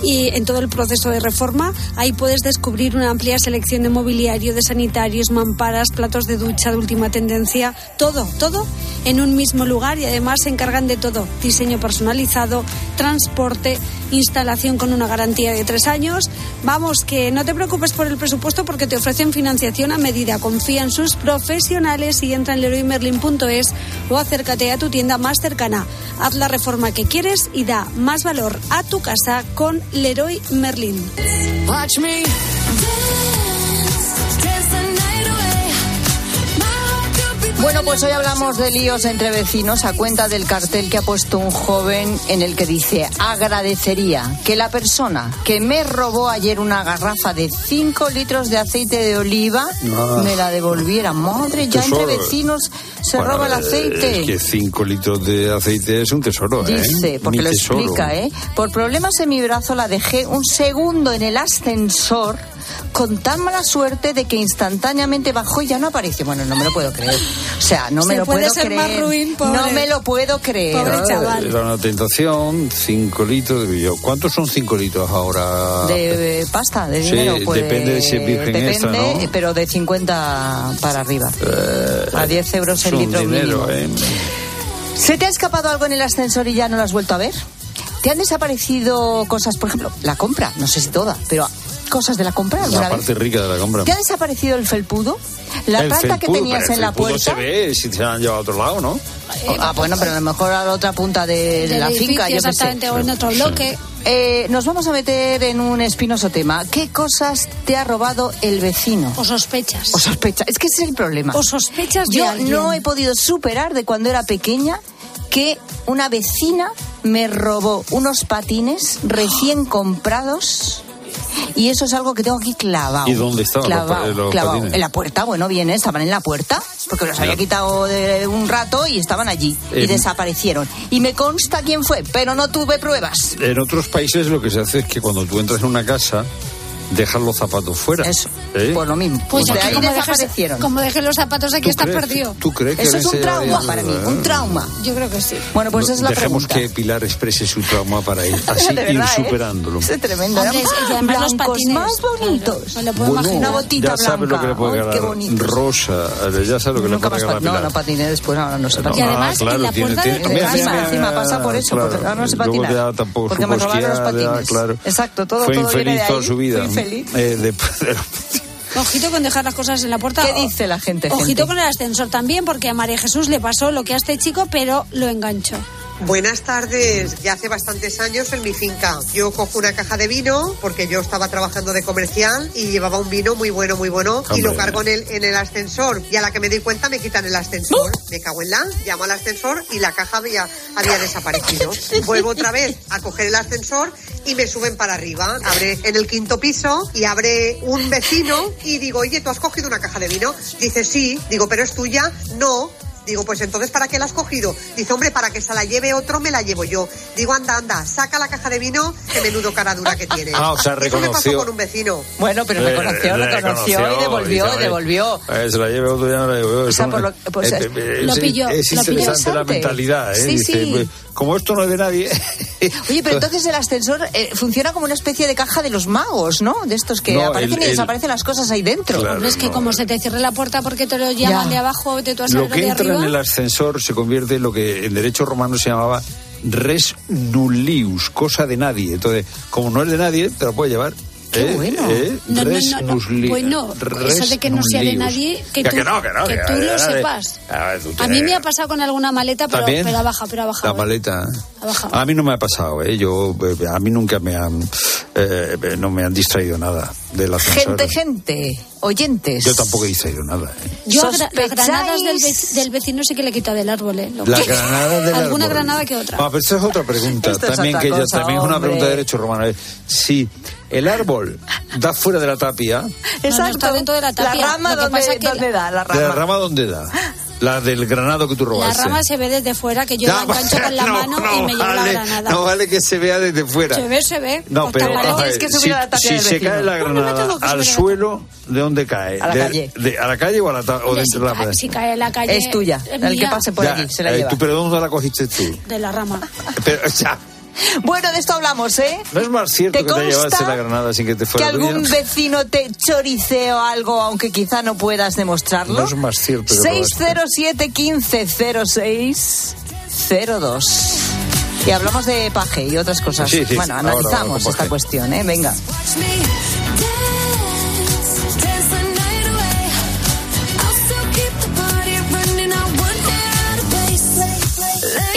[SPEAKER 15] y en todo el proceso de reforma. Ahí puedes descubrir una amplia selección de mobiliario, de sanitarios, mamparas, platos de ducha de última tendencia, todo, todo en un mismo lugar y además se encargan de todo. Diseño personalizado, transporte, instalación con una garantía de tres años. Vamos, que no te preocupes por el presupuesto porque te ofrecen financiación a medida. Confía en sus profesionales y entra en leroymerlin.es o acércate a tu tienda más cercana. Haz la reforma que quieres y da más valor a tu casa con Leroy Merlin.
[SPEAKER 5] Bueno, pues hoy hablamos de líos entre vecinos a cuenta del cartel que ha puesto un joven en el que dice agradecería que la persona que me robó ayer una garrafa de 5 litros de aceite de oliva
[SPEAKER 1] Ah.
[SPEAKER 5] me la devolviera. Madre, ya entre vecinos se
[SPEAKER 1] Bueno,
[SPEAKER 5] roba el
[SPEAKER 1] eh,
[SPEAKER 5] aceite.
[SPEAKER 1] Es que 5 litros de aceite es un tesoro, ¿eh?
[SPEAKER 5] Dice, porque
[SPEAKER 1] Mi
[SPEAKER 5] lo
[SPEAKER 1] tesoro.
[SPEAKER 5] explica, ¿eh? Por problemas en mi brazo la dejé un segundo en el ascensor con tan mala suerte de que instantáneamente bajó y ya no apareció. Bueno, no me lo puedo creer. O sea, no me
[SPEAKER 15] Se
[SPEAKER 5] lo
[SPEAKER 15] puede
[SPEAKER 5] puedo
[SPEAKER 15] ser
[SPEAKER 5] creer.
[SPEAKER 15] más ruin, pobre.
[SPEAKER 5] no me lo puedo creer.
[SPEAKER 15] Pobre chaval.
[SPEAKER 1] Era una tentación, 5 litros de yo. ¿Cuántos son 5 litros ahora?
[SPEAKER 5] De eh, pasta, de
[SPEAKER 1] Sí,
[SPEAKER 5] dinero. pues,
[SPEAKER 1] depende de si es virgen
[SPEAKER 5] depende,
[SPEAKER 1] extra, ¿no?
[SPEAKER 5] pero de 50 para arriba. a 10 euros el litro
[SPEAKER 1] dinero,
[SPEAKER 5] mínimo.
[SPEAKER 1] ¿eh?
[SPEAKER 5] ¿Se te ha escapado algo en el ascensor y ya no lo has vuelto a ver? ¿Te han desaparecido cosas, por ejemplo, la compra? No sé si toda, pero cosas de la compra
[SPEAKER 1] La
[SPEAKER 5] vez?
[SPEAKER 1] parte rica de la compra.
[SPEAKER 5] ¿Te ha desaparecido el felpudo? ¿La
[SPEAKER 1] El
[SPEAKER 5] planta que tenías
[SPEAKER 1] pero el
[SPEAKER 5] en la puerta?
[SPEAKER 1] se ve si se han llevado a otro lado, ¿no?
[SPEAKER 5] Ah, bueno, pero a lo mejor a la otra punta de la
[SPEAKER 15] edificio,
[SPEAKER 5] finca, yo sé.
[SPEAKER 15] exactamente, o en otro bloque.
[SPEAKER 5] Eh, nos vamos a meter en un espinoso tema. ¿Qué cosas te ha robado el vecino?
[SPEAKER 15] O sospechas.
[SPEAKER 5] O sospecha. Es que ese es el problema.
[SPEAKER 15] O sospechas de
[SPEAKER 5] Yo
[SPEAKER 15] alguien.
[SPEAKER 5] no he podido superar de cuando era pequeña que una vecina me robó unos patines recién comprados. Y eso es algo que tengo aquí clavado.
[SPEAKER 1] ¿Y dónde estaban los
[SPEAKER 5] Clavado,
[SPEAKER 1] los
[SPEAKER 5] clavado.
[SPEAKER 1] patines?
[SPEAKER 5] En la puerta, bueno, bien, ¿eh? estaban en la puerta, porque los había quitado de un rato y estaban allí. y
[SPEAKER 1] Eh,
[SPEAKER 5] desaparecieron. Y me consta quién fue, pero no tuve pruebas.
[SPEAKER 1] En otros países lo que se hace es que cuando tú entras en una casa, dejas los zapatos fuera.
[SPEAKER 5] Eso.
[SPEAKER 1] ¿Eh?
[SPEAKER 5] Pues lo mismo.
[SPEAKER 15] Pues
[SPEAKER 5] de ahí
[SPEAKER 15] como dejes,
[SPEAKER 5] desaparecieron.
[SPEAKER 15] como dejes los zapatos aquí
[SPEAKER 1] ¿Tú
[SPEAKER 15] estás
[SPEAKER 1] crees?
[SPEAKER 15] perdido.
[SPEAKER 1] ¿Tú crees que
[SPEAKER 5] Eso es un trauma para mí, un trauma.
[SPEAKER 15] Yo creo que sí.
[SPEAKER 5] Bueno, pues
[SPEAKER 1] No,
[SPEAKER 5] es la
[SPEAKER 1] Dejemos
[SPEAKER 5] pregunta.
[SPEAKER 1] que Pilar exprese su trauma para ir así ir
[SPEAKER 5] verdad, ¿eh?
[SPEAKER 1] superándolo.
[SPEAKER 5] Es tremendo.
[SPEAKER 15] Hombre,
[SPEAKER 5] Eran
[SPEAKER 15] y además los patines,
[SPEAKER 5] más bonitos.
[SPEAKER 15] claro, me lo puedo
[SPEAKER 1] Bueno,
[SPEAKER 15] imaginar.
[SPEAKER 5] Una botita
[SPEAKER 1] ya sabe lo que le puede
[SPEAKER 5] blanca. Bonito.
[SPEAKER 1] Rosa, eh, ya sabe lo que
[SPEAKER 5] Nunca
[SPEAKER 1] le puede
[SPEAKER 5] pat- No, no patiné después, ahora no sé
[SPEAKER 1] No,
[SPEAKER 5] patinar.
[SPEAKER 15] Y además,
[SPEAKER 1] claro,
[SPEAKER 15] en la
[SPEAKER 1] tiene-
[SPEAKER 15] puerta de tu casa.
[SPEAKER 5] Encima pasa por eso, porque ahora no
[SPEAKER 1] ya tampoco
[SPEAKER 5] Porque me robaron los patines.
[SPEAKER 1] claro.
[SPEAKER 5] Exacto, todo- viene
[SPEAKER 1] infeliz
[SPEAKER 5] de
[SPEAKER 1] toda
[SPEAKER 5] ahí.
[SPEAKER 1] su vida. Eh, después de
[SPEAKER 15] Ojito con dejar las cosas en la puerta.
[SPEAKER 5] ¿Qué dice la gente,
[SPEAKER 15] Ojito
[SPEAKER 5] gente?
[SPEAKER 15] con el ascensor también, porque a María Jesús le pasó lo que a este chico, pero lo enganchó.
[SPEAKER 16] Buenas tardes. Ya hace bastantes años en mi finca. Yo cojo una caja de vino porque yo estaba trabajando de comercial y llevaba un vino muy bueno, muy bueno y lo cargo en el, en el ascensor. Y a la que me doy cuenta me quitan el ascensor. Me cago en la, llamo al ascensor y la caja había, había desaparecido. Vuelvo otra vez a coger el ascensor y me suben para arriba. Abre en el quinto piso y abre un vecino y digo, oye, ¿tú has cogido una caja de vino? Dice, sí. Digo, ¿pero es tuya? No. Digo, pues entonces, ¿para qué la has cogido? Dice, hombre, para que se la lleve otro, me la llevo yo. Digo, anda, anda, saca la caja de vino, que menudo cara dura que tiene.
[SPEAKER 1] Ah, o sea,
[SPEAKER 16] Eso me pasó
[SPEAKER 1] reconoció.
[SPEAKER 16] con un vecino.
[SPEAKER 5] Bueno, pero
[SPEAKER 1] Eh,
[SPEAKER 5] reconoció,
[SPEAKER 1] le
[SPEAKER 5] reconoció y devolvió, y devolvió.
[SPEAKER 1] eh, se la lleve otro, ya no la llevo.
[SPEAKER 5] O sea, por lo- pues,
[SPEAKER 1] eh, eh,
[SPEAKER 5] lo
[SPEAKER 1] es-
[SPEAKER 5] pilló,
[SPEAKER 1] Es
[SPEAKER 5] lo pilló
[SPEAKER 1] interesante la
[SPEAKER 5] antes.
[SPEAKER 1] mentalidad, ¿eh?
[SPEAKER 5] Sí,
[SPEAKER 1] Dice,
[SPEAKER 5] sí.
[SPEAKER 1] pues, como esto no es de nadie.
[SPEAKER 5] Oye, pero entonces el ascensor eh, funciona como una especie de caja de los magos, ¿no? De estos que
[SPEAKER 1] No,
[SPEAKER 5] aparecen
[SPEAKER 1] el-
[SPEAKER 5] y
[SPEAKER 1] el-
[SPEAKER 5] desaparecen las cosas ahí dentro.
[SPEAKER 1] Claro,
[SPEAKER 15] Hombre, es que
[SPEAKER 1] no.
[SPEAKER 15] como se te cierre la puerta porque te lo llaman
[SPEAKER 5] Ya.
[SPEAKER 15] de abajo, de tu
[SPEAKER 1] Lo
[SPEAKER 15] ascensor
[SPEAKER 1] que
[SPEAKER 15] de
[SPEAKER 1] entra
[SPEAKER 15] arriba.
[SPEAKER 1] En el ascensor se convierte en lo que en derecho romano se llamaba res nullius, cosa de nadie. Entonces, como no es de nadie, te lo puede llevar.
[SPEAKER 5] Qué
[SPEAKER 1] ¿Eh?
[SPEAKER 5] bueno.
[SPEAKER 1] ¿Eh?
[SPEAKER 15] No, no,
[SPEAKER 1] Res
[SPEAKER 15] no, no.
[SPEAKER 1] nulli-
[SPEAKER 15] Bueno,
[SPEAKER 1] res
[SPEAKER 15] eso de que no sea de nadie, que tú-
[SPEAKER 1] no, que no,
[SPEAKER 15] que
[SPEAKER 1] que
[SPEAKER 15] tú lo sepas.
[SPEAKER 1] A, ver, tú
[SPEAKER 15] A mí me ha pasado con alguna maleta, pero, pero ha bajado, pero ha bajado.
[SPEAKER 1] La
[SPEAKER 15] ¿eh?
[SPEAKER 1] maleta.
[SPEAKER 15] Ha bajado.
[SPEAKER 1] A mí no me ha pasado, ¿eh? Yo, eh, a mí nunca me han, eh, no me han distraído nada del ascensor.
[SPEAKER 5] Gente, gente, oyentes.
[SPEAKER 1] Yo tampoco he distraído nada. ¿eh?
[SPEAKER 15] Yo las granadas del, ve- del vecino sí que le he quitado del árbol, ¿eh? Lo
[SPEAKER 1] La
[SPEAKER 15] que-
[SPEAKER 1] granada del
[SPEAKER 15] Alguna
[SPEAKER 1] árbol.
[SPEAKER 15] granada que otra.
[SPEAKER 1] Ah, pero eso es otra pregunta.
[SPEAKER 5] Esto es
[SPEAKER 1] también
[SPEAKER 5] otra
[SPEAKER 1] que
[SPEAKER 5] cosa,
[SPEAKER 1] también es una
[SPEAKER 5] hombre.
[SPEAKER 1] pregunta de derecho romano. Eh, Si el árbol da fuera de la tapia,
[SPEAKER 15] No, no está dentro de la tapia.
[SPEAKER 5] La rama,
[SPEAKER 15] Lo que
[SPEAKER 5] ¿dónde,
[SPEAKER 15] pasa que
[SPEAKER 5] dónde da? La
[SPEAKER 1] ¿de la
[SPEAKER 5] rama.
[SPEAKER 1] rama dónde da? La del granado que tú
[SPEAKER 15] La
[SPEAKER 1] robaste.
[SPEAKER 15] rama se ve desde fuera, que yo la engancho con la
[SPEAKER 1] no,
[SPEAKER 15] mano y me llevo la granada.
[SPEAKER 1] No vale que se vea desde fuera.
[SPEAKER 15] Se ve, se ve.
[SPEAKER 1] No,
[SPEAKER 15] Pues
[SPEAKER 1] pero
[SPEAKER 15] tápalo.
[SPEAKER 1] vamos a ver, si, si se cae la granada
[SPEAKER 15] que
[SPEAKER 1] al
[SPEAKER 15] la
[SPEAKER 1] suelo, ¿de dónde cae?
[SPEAKER 15] A la
[SPEAKER 1] De-
[SPEAKER 15] calle.
[SPEAKER 1] de- ¿A la calle o, a la ta- o dentro
[SPEAKER 15] si,
[SPEAKER 1] de la pared?
[SPEAKER 15] si cae en la calle.
[SPEAKER 5] Es tuya.
[SPEAKER 15] es
[SPEAKER 5] El que pase por
[SPEAKER 1] Ya,
[SPEAKER 5] allí se la
[SPEAKER 1] eh,
[SPEAKER 5] lleva.
[SPEAKER 1] tú, ¿Pero dónde la cogiste tú?
[SPEAKER 15] De la rama.
[SPEAKER 1] Pero, ya,
[SPEAKER 5] Bueno, de esto hablamos, ¿eh?
[SPEAKER 1] ¿No es más cierto
[SPEAKER 5] ¿Te
[SPEAKER 1] que te llevaste la granada sin que te
[SPEAKER 5] Que
[SPEAKER 1] fuera
[SPEAKER 5] algún
[SPEAKER 1] tuya?
[SPEAKER 5] vecino te choriceó algo, aunque quizá no puedas demostrarlo.
[SPEAKER 1] No es más cierto que robaste.
[SPEAKER 5] 607 15 06 02. Y hablamos de paje y otras cosas.
[SPEAKER 1] Sí, sí,
[SPEAKER 5] bueno, analizamos
[SPEAKER 1] ahora
[SPEAKER 5] esta cuestión, ¿eh? Venga.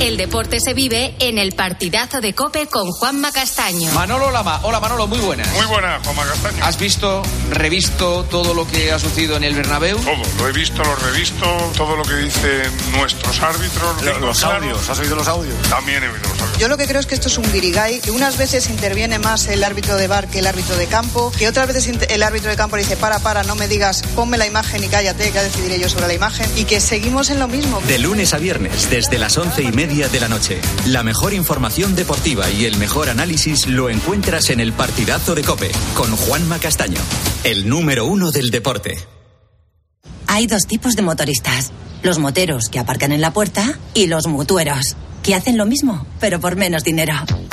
[SPEAKER 3] El deporte se vive en el partidazo de Cope con Juanma Castaño.
[SPEAKER 17] Manolo Lama. Hola Manolo, muy buenas.
[SPEAKER 18] Muy buena, Juanma Castaño.
[SPEAKER 17] ¿Has visto, revisto todo lo que ha sucedido en el Bernabéu?
[SPEAKER 18] Todo, lo he visto, lo he revisto, todo lo que dicen nuestros árbitros.
[SPEAKER 17] Los
[SPEAKER 18] claro.
[SPEAKER 17] audios, ¿has oído los audios?
[SPEAKER 18] También he oído los audios.
[SPEAKER 19] Yo lo que creo es que esto es un guirigay, que unas veces interviene más el árbitro de bar que el árbitro de campo, que otras veces el árbitro de campo le dice, para, para, no me digas, ponme la imagen y cállate, que decidiré yo sobre la imagen, y que seguimos en lo mismo.
[SPEAKER 2] De lunes a viernes, desde las once y media de la noche. La mejor información deportiva y el mejor análisis lo encuentras en el partidazo de Cope con Juanma Castaño, el número uno del deporte.
[SPEAKER 20] Hay dos tipos de motoristas. Los moteros que aparcan en la puerta y los mutueros, que hacen lo mismo, pero por menos dinero.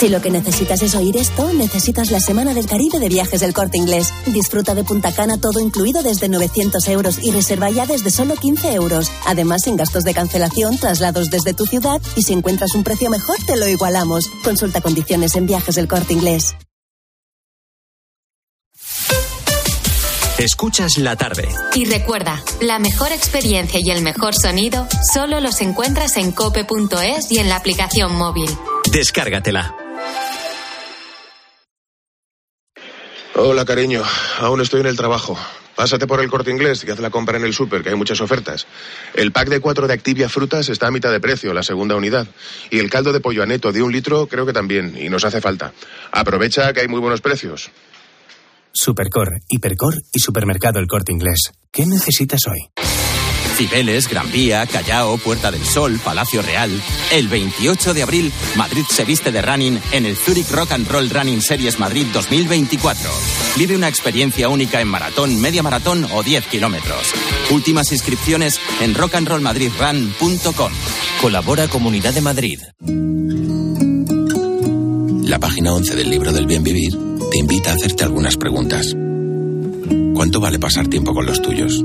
[SPEAKER 21] Si lo que necesitas es oír esto, necesitas la Semana del Caribe de Viajes del Corte Inglés. Disfruta de Punta Cana todo incluido desde 900 euros y reserva ya desde solo 15 euros. Además, sin gastos de cancelación, traslados desde tu ciudad y si encuentras un precio mejor, te lo igualamos. Consulta condiciones en Viajes del Corte Inglés.
[SPEAKER 2] Escuchas la tarde.
[SPEAKER 3] Y recuerda, la mejor experiencia y el mejor sonido solo los encuentras en cope.es y en la aplicación móvil.
[SPEAKER 2] Descárgatela.
[SPEAKER 22] Hola, cariño. Aún estoy en el trabajo. Pásate por el corte inglés y haz la compra en el súper, que hay muchas ofertas. El pack de cuatro de Activia Frutas está a mitad de precio, la segunda unidad. Y el caldo de pollo aneto de un litro creo que también, y nos hace falta. Aprovecha que hay muy buenos precios.
[SPEAKER 23] Supercor, Hipercor y Supermercado El Corte Inglés. ¿Qué necesitas hoy?
[SPEAKER 24] Cibeles, Gran Vía, Callao, Puerta del Sol, Palacio Real. El 28 de abril, Madrid se viste de running en el Zurich Rock and Roll Running Series Madrid 2024. Vive una experiencia única en maratón, media maratón o 10 kilómetros. Últimas inscripciones en rockandrollmadridrun.com. Colabora Comunidad de Madrid.
[SPEAKER 25] La página 11 del libro del bien vivir te invita a hacerte algunas preguntas. ¿Cuánto vale pasar tiempo con los tuyos?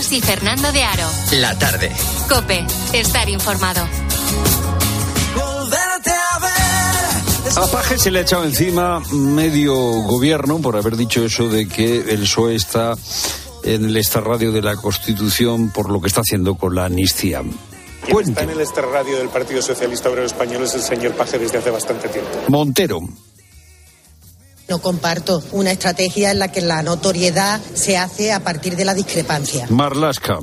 [SPEAKER 3] Cisneros y Fernando de Aro.
[SPEAKER 2] La tarde.
[SPEAKER 3] Cope, estar informado.
[SPEAKER 1] A Paje se le ha echado encima medio gobierno por haber dicho eso de que el PSOE está en el extrarradio de la Constitución por lo que está haciendo con la amnistía.
[SPEAKER 26] Quien está en el extrarradio del Partido Socialista Obrero Español es el señor Paje desde hace bastante tiempo.
[SPEAKER 1] Montero.
[SPEAKER 4] No comparto una estrategia en la que la notoriedad se hace a partir de la discrepancia.
[SPEAKER 1] Marlasca.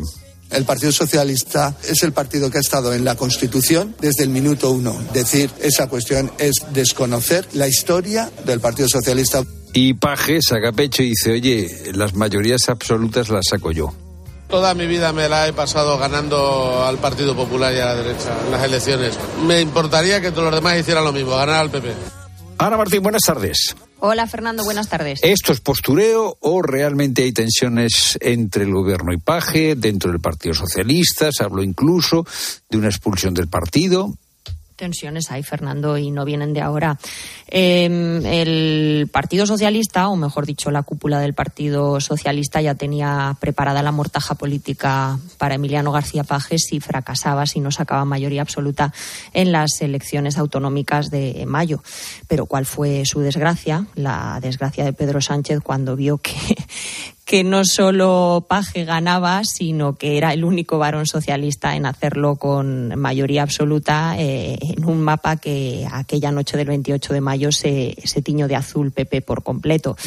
[SPEAKER 27] El Partido Socialista es el partido que ha estado en la Constitución desde el minuto uno. Decir esa cuestión es desconocer la historia del Partido Socialista.
[SPEAKER 1] Y Paje saca pecho y dice, oye, las mayorías absolutas las saco yo.
[SPEAKER 28] Toda mi vida me la he pasado ganando al Partido Popular y a la derecha en las elecciones. Me importaría que todos los demás hicieran lo mismo, ganar al PP.
[SPEAKER 1] Ana Martín, buenas tardes.
[SPEAKER 29] Hola Fernando, buenas tardes.
[SPEAKER 1] ¿Esto es postureo o realmente hay tensiones entre el gobierno y Paje, dentro del Partido Socialista? Se habló incluso de una expulsión del partido
[SPEAKER 29] tensiones hay, Fernando, y no vienen de ahora. Em, el Partido Socialista, o mejor dicho, la cúpula del Partido Socialista ya tenía preparada la mortaja política para Emiliano García Pajes si fracasaba, si no sacaba mayoría absoluta en las elecciones autonómicas de mayo. Pero ¿cuál fue su desgracia? La desgracia de Pedro Sánchez cuando vio que, que no solo Paje ganaba, sino que era el único varón socialista en hacerlo con mayoría absoluta eh, en un mapa que aquella noche del 28 de mayo se, se tiñó de azul PP por completo.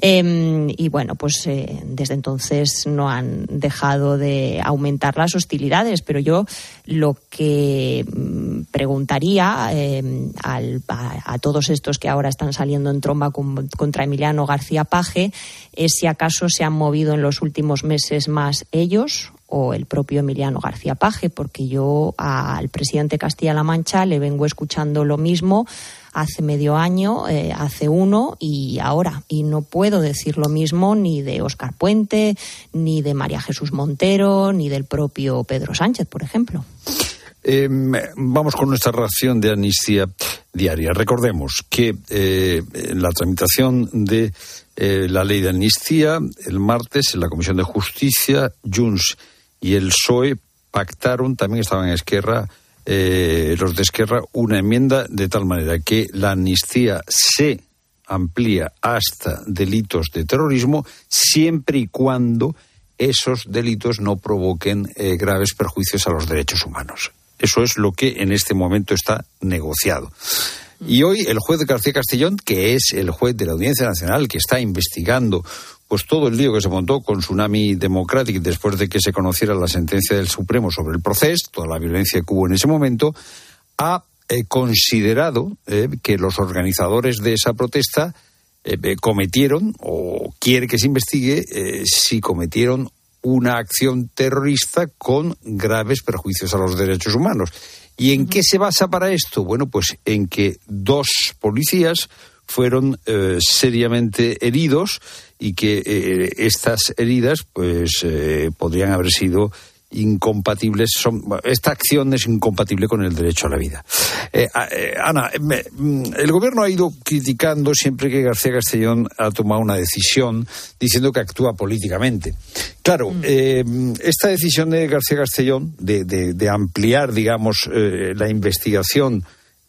[SPEAKER 29] Em, y bueno, pues eh, desde entonces no han dejado de aumentar las hostilidades, pero yo lo que mm, preguntaría em, a, todos estos que ahora están saliendo en tromba contra Emiliano García Paje es si acaso se han movido en los últimos meses más ellos o el propio Emiliano García Paje, porque yo al presidente Castilla-La Mancha le vengo escuchando lo mismo hace medio año, eh, hace uno y ahora. Y no puedo decir lo mismo ni de Óscar Puente, ni de María Jesús Montero, ni del propio Pedro Sánchez, por ejemplo.
[SPEAKER 1] Em, vamos con nuestra ración de amnistía diaria. Recordemos que eh, la tramitación de eh, la ley de amnistía, el martes en la Comisión de Justicia, Junts y el PSOE pactaron, también estaban en Esquerra, eh, los de Esquerra, una enmienda de tal manera que la amnistía se amplía hasta delitos de terrorismo siempre y cuando esos delitos no provoquen eh, graves perjuicios a los derechos humanos. Eso es lo que en este momento está negociado. Y hoy el juez García Castellón, que es el juez de la Audiencia Nacional que está investigando pues todo el lío que se montó con Tsunami Democratic después de que se conociera la sentencia del Supremo sobre el proceso, toda la violencia que hubo en ese momento, ha eh, considerado eh, que los organizadores de esa protesta eh, cometieron, o quiere que se investigue, si cometieron una acción terrorista con graves perjuicios a los derechos humanos. ¿Y en qué se basa para esto? Bueno, pues en que dos policías fueron seriamente heridos y que eh, estas heridas pues eh, podrían haber sido incompatibles son esta acción es incompatible con el derecho a la vida eh, Ana mm, el gobierno ha ido criticando siempre que García Castellón ha tomado una decisión diciendo que actúa políticamente claro mm. esta decisión de García Castellón de, de ampliar digamos la investigación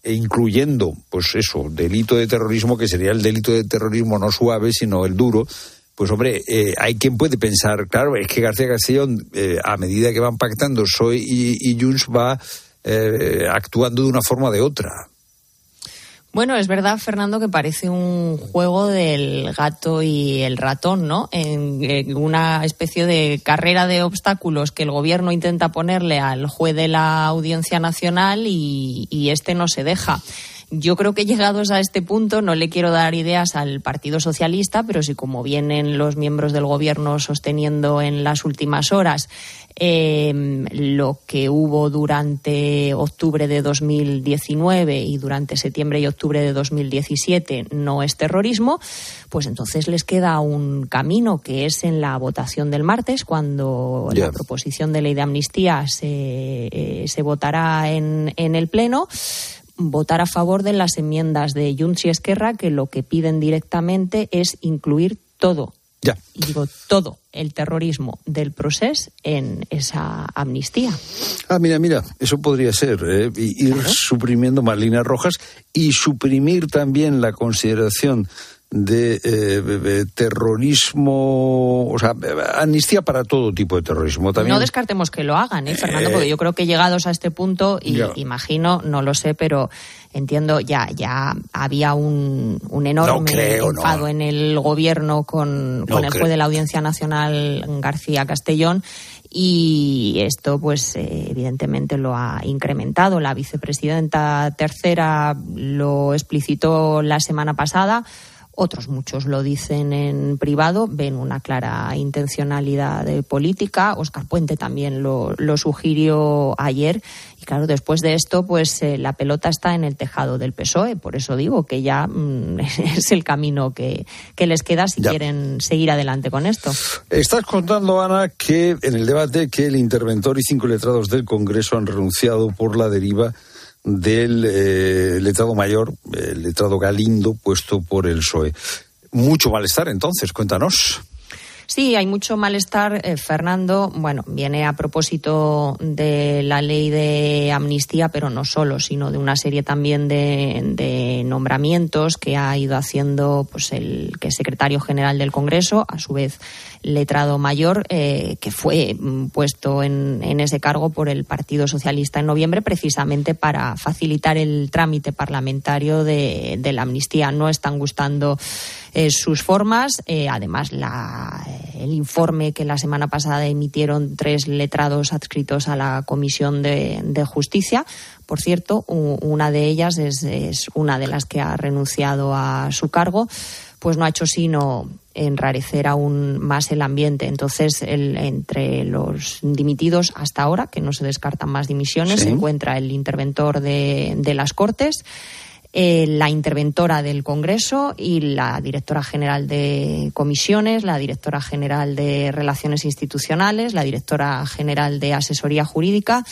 [SPEAKER 1] e incluyendo, pues eso, delito de terrorismo, que sería el delito de terrorismo no suave, sino el duro, pues hombre, eh, hay quien puede pensar, claro, es que García Castellón, eh, a medida que van pactando Soy y, y Junts, va eh, actuando de una forma o de otra.
[SPEAKER 29] Bueno, es verdad, Fernando, que parece un juego del gato y el ratón, ¿no? En, una especie de carrera de obstáculos que el gobierno intenta ponerle al juez de la Audiencia Nacional y, y este no se deja. Yo creo que llegados a este punto no le quiero dar ideas al Partido Socialista, pero si como vienen los miembros del Gobierno sosteniendo en las últimas horas em, lo que hubo durante octubre de 2019 y durante septiembre y octubre de 2017 no es terrorismo, pues entonces les queda un camino que es en la votación del martes, cuando la proposición de ley de amnistía se, eh, se votará en, en el Pleno votar a favor de las enmiendas de Junts y Esquerra que lo que piden directamente es incluir todo.
[SPEAKER 1] Ya.
[SPEAKER 29] Y digo todo el terrorismo del proceso en esa amnistía.
[SPEAKER 1] Ah, mira, mira, eso podría ser, ¿eh? ir suprimiendo más líneas rojas y suprimir también la consideración de eh, terrorismo, o sea, amnistía para todo tipo de terrorismo. También...
[SPEAKER 29] No descartemos que lo hagan, ¿eh, Fernando, porque yo creo que llegados a este punto, y imagino, no lo sé, pero entiendo, ya, ya había un, un enorme enfado en el gobierno con, con el juez de la Audiencia Nacional, García Castellón, y esto pues eh, evidentemente lo ha incrementado. La vicepresidenta tercera lo explicitó la semana pasada. Otros muchos lo dicen en privado, ven una clara intencionalidad de política. Oscar Puente también lo, sugirió ayer. Y claro, después de esto, pues eh, la pelota está en el tejado del PSOE. Por eso digo que ya mm, es el camino que, les queda si quieren seguir adelante con esto.
[SPEAKER 1] Estás contando, Ana, que en el debate que el interventor y cinco letrados del Congreso han renunciado por la deriva del eh, letrado mayor, el letrado Galindo, puesto por el PSOE. Mucho malestar, entonces, cuéntanos.
[SPEAKER 29] Sí, hay mucho malestar, eh, Fernando. Bueno, viene a propósito de la ley de amnistía, pero no solo, sino de una serie también de, nombramientos que ha ido haciendo pues el que es secretario general del Congreso, a su vez letrado mayor, eh, que fue puesto en, ese cargo por el Partido Socialista en noviembre, precisamente para facilitar el trámite parlamentario de, la amnistía. No están gustando eh, sus formas. además, la el informe que la semana pasada emitieron tres letrados adscritos a la Comisión de, Justicia. Por cierto, una de ellas es, una de las que ha renunciado a su cargo, pues no ha hecho sino enrarecer aún más el ambiente. Entonces, entre los dimitidos hasta ahora, que no se descartan más dimisiones, se encuentra el interventor de, de las Cortes, eh, la interventora del Congreso y la directora general de comisiones, la directora general de relaciones institucionales, la directora general de asesoría jurídica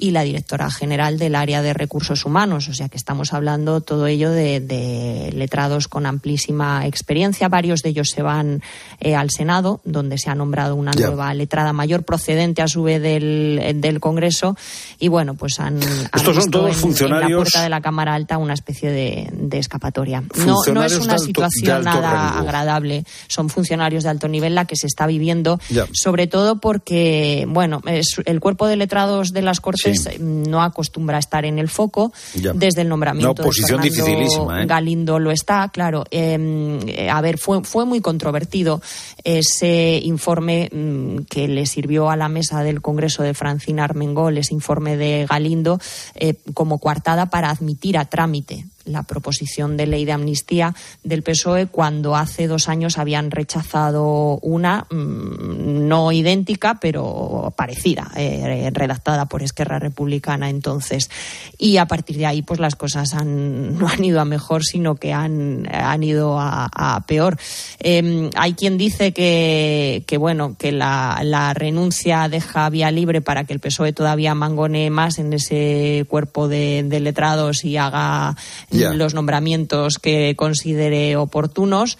[SPEAKER 29] y la directora general del área de recursos humanos. O sea que estamos hablando todo ello de, letrados con amplísima experiencia. Varios de ellos se van eh, al Senado, donde se ha nombrado una nueva letrada mayor procedente a su vez del, Congreso. Y bueno, pues han,
[SPEAKER 1] Estos son todos
[SPEAKER 29] en,
[SPEAKER 1] funcionarios.
[SPEAKER 29] En la puerta de la Cámara Alta una especie de, escapatoria. No, no es una situación nada agradable. Son funcionarios de alto nivel la que se está viviendo, sobre todo porque, bueno, es el cuerpo de letrados de las Cortes no acostumbra a estar en el foco. Desde el nombramiento de Fernando
[SPEAKER 1] ¿eh?
[SPEAKER 29] Galindo lo está, claro. Em, a ver, fue, fue muy controvertido ese informe mm, que le sirvió a la mesa del Congreso de Francina Armengol, ese informe de Galindo, eh, como coartada para admitir a trámite la proposición de ley de amnistía del PSOE cuando hace dos años habían rechazado una mm, no idéntica pero parecida eh, redactada por Esquerra Republicana entonces. Y a partir de ahí pues las cosas han, no han ido a mejor sino que han, han ido a, peor. Em, hay quien dice que, que bueno que la, renuncia deja vía libre para que el PSOE todavía mangone más en ese cuerpo de letrados y haga los nombramientos que considere oportunos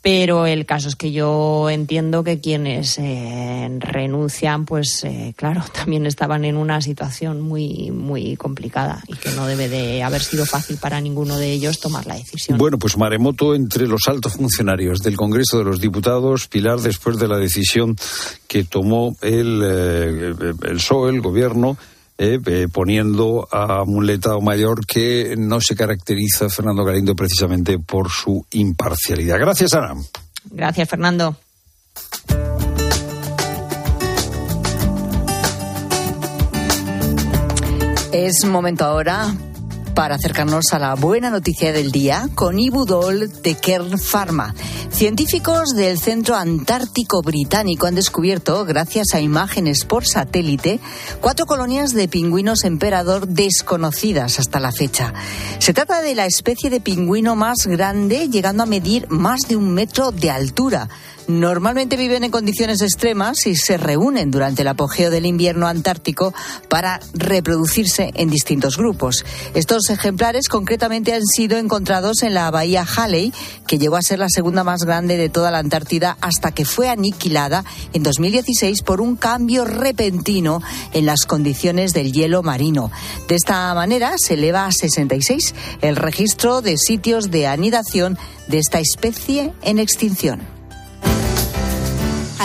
[SPEAKER 29] pero el caso es que yo entiendo que quienes eh, renuncian, pues eh, claro, también estaban en una situación muy muy complicada y que no debe de haber sido fácil para ninguno de ellos tomar la decisión.
[SPEAKER 1] Bueno, pues maremoto entre los altos funcionarios del Congreso de los Diputados, Pilar, después de la decisión que tomó el, eh, el PSOE, el Gobierno, eh, eh, poniendo a un letrado mayor que no se caracteriza, Fernando Galindo, precisamente por su imparcialidad. Gracias, Ana.
[SPEAKER 29] Gracias, Fernando.
[SPEAKER 30] Es momento ahora para acercarnos a la buena noticia del día con Ibudol de Kern Pharma. Científicos del Centro Antártico Británico han descubierto, gracias a imágenes por satélite, cuatro colonias de pingüinos emperador desconocidas hasta la fecha. Se trata de la especie de pingüino más grande, llegando a medir más de un metro de altura
[SPEAKER 5] Normalmente viven en condiciones extremas y se reúnen durante el apogeo del invierno antártico para reproducirse en distintos grupos. Estos ejemplares concretamente han sido encontrados en la bahía Halley, que llegó a ser la segunda más grande de toda la Antártida hasta que fue aniquilada en 2016 por un cambio repentino en las condiciones del hielo marino. De esta manera se eleva a 66 el registro de sitios de anidación de esta especie en extinción.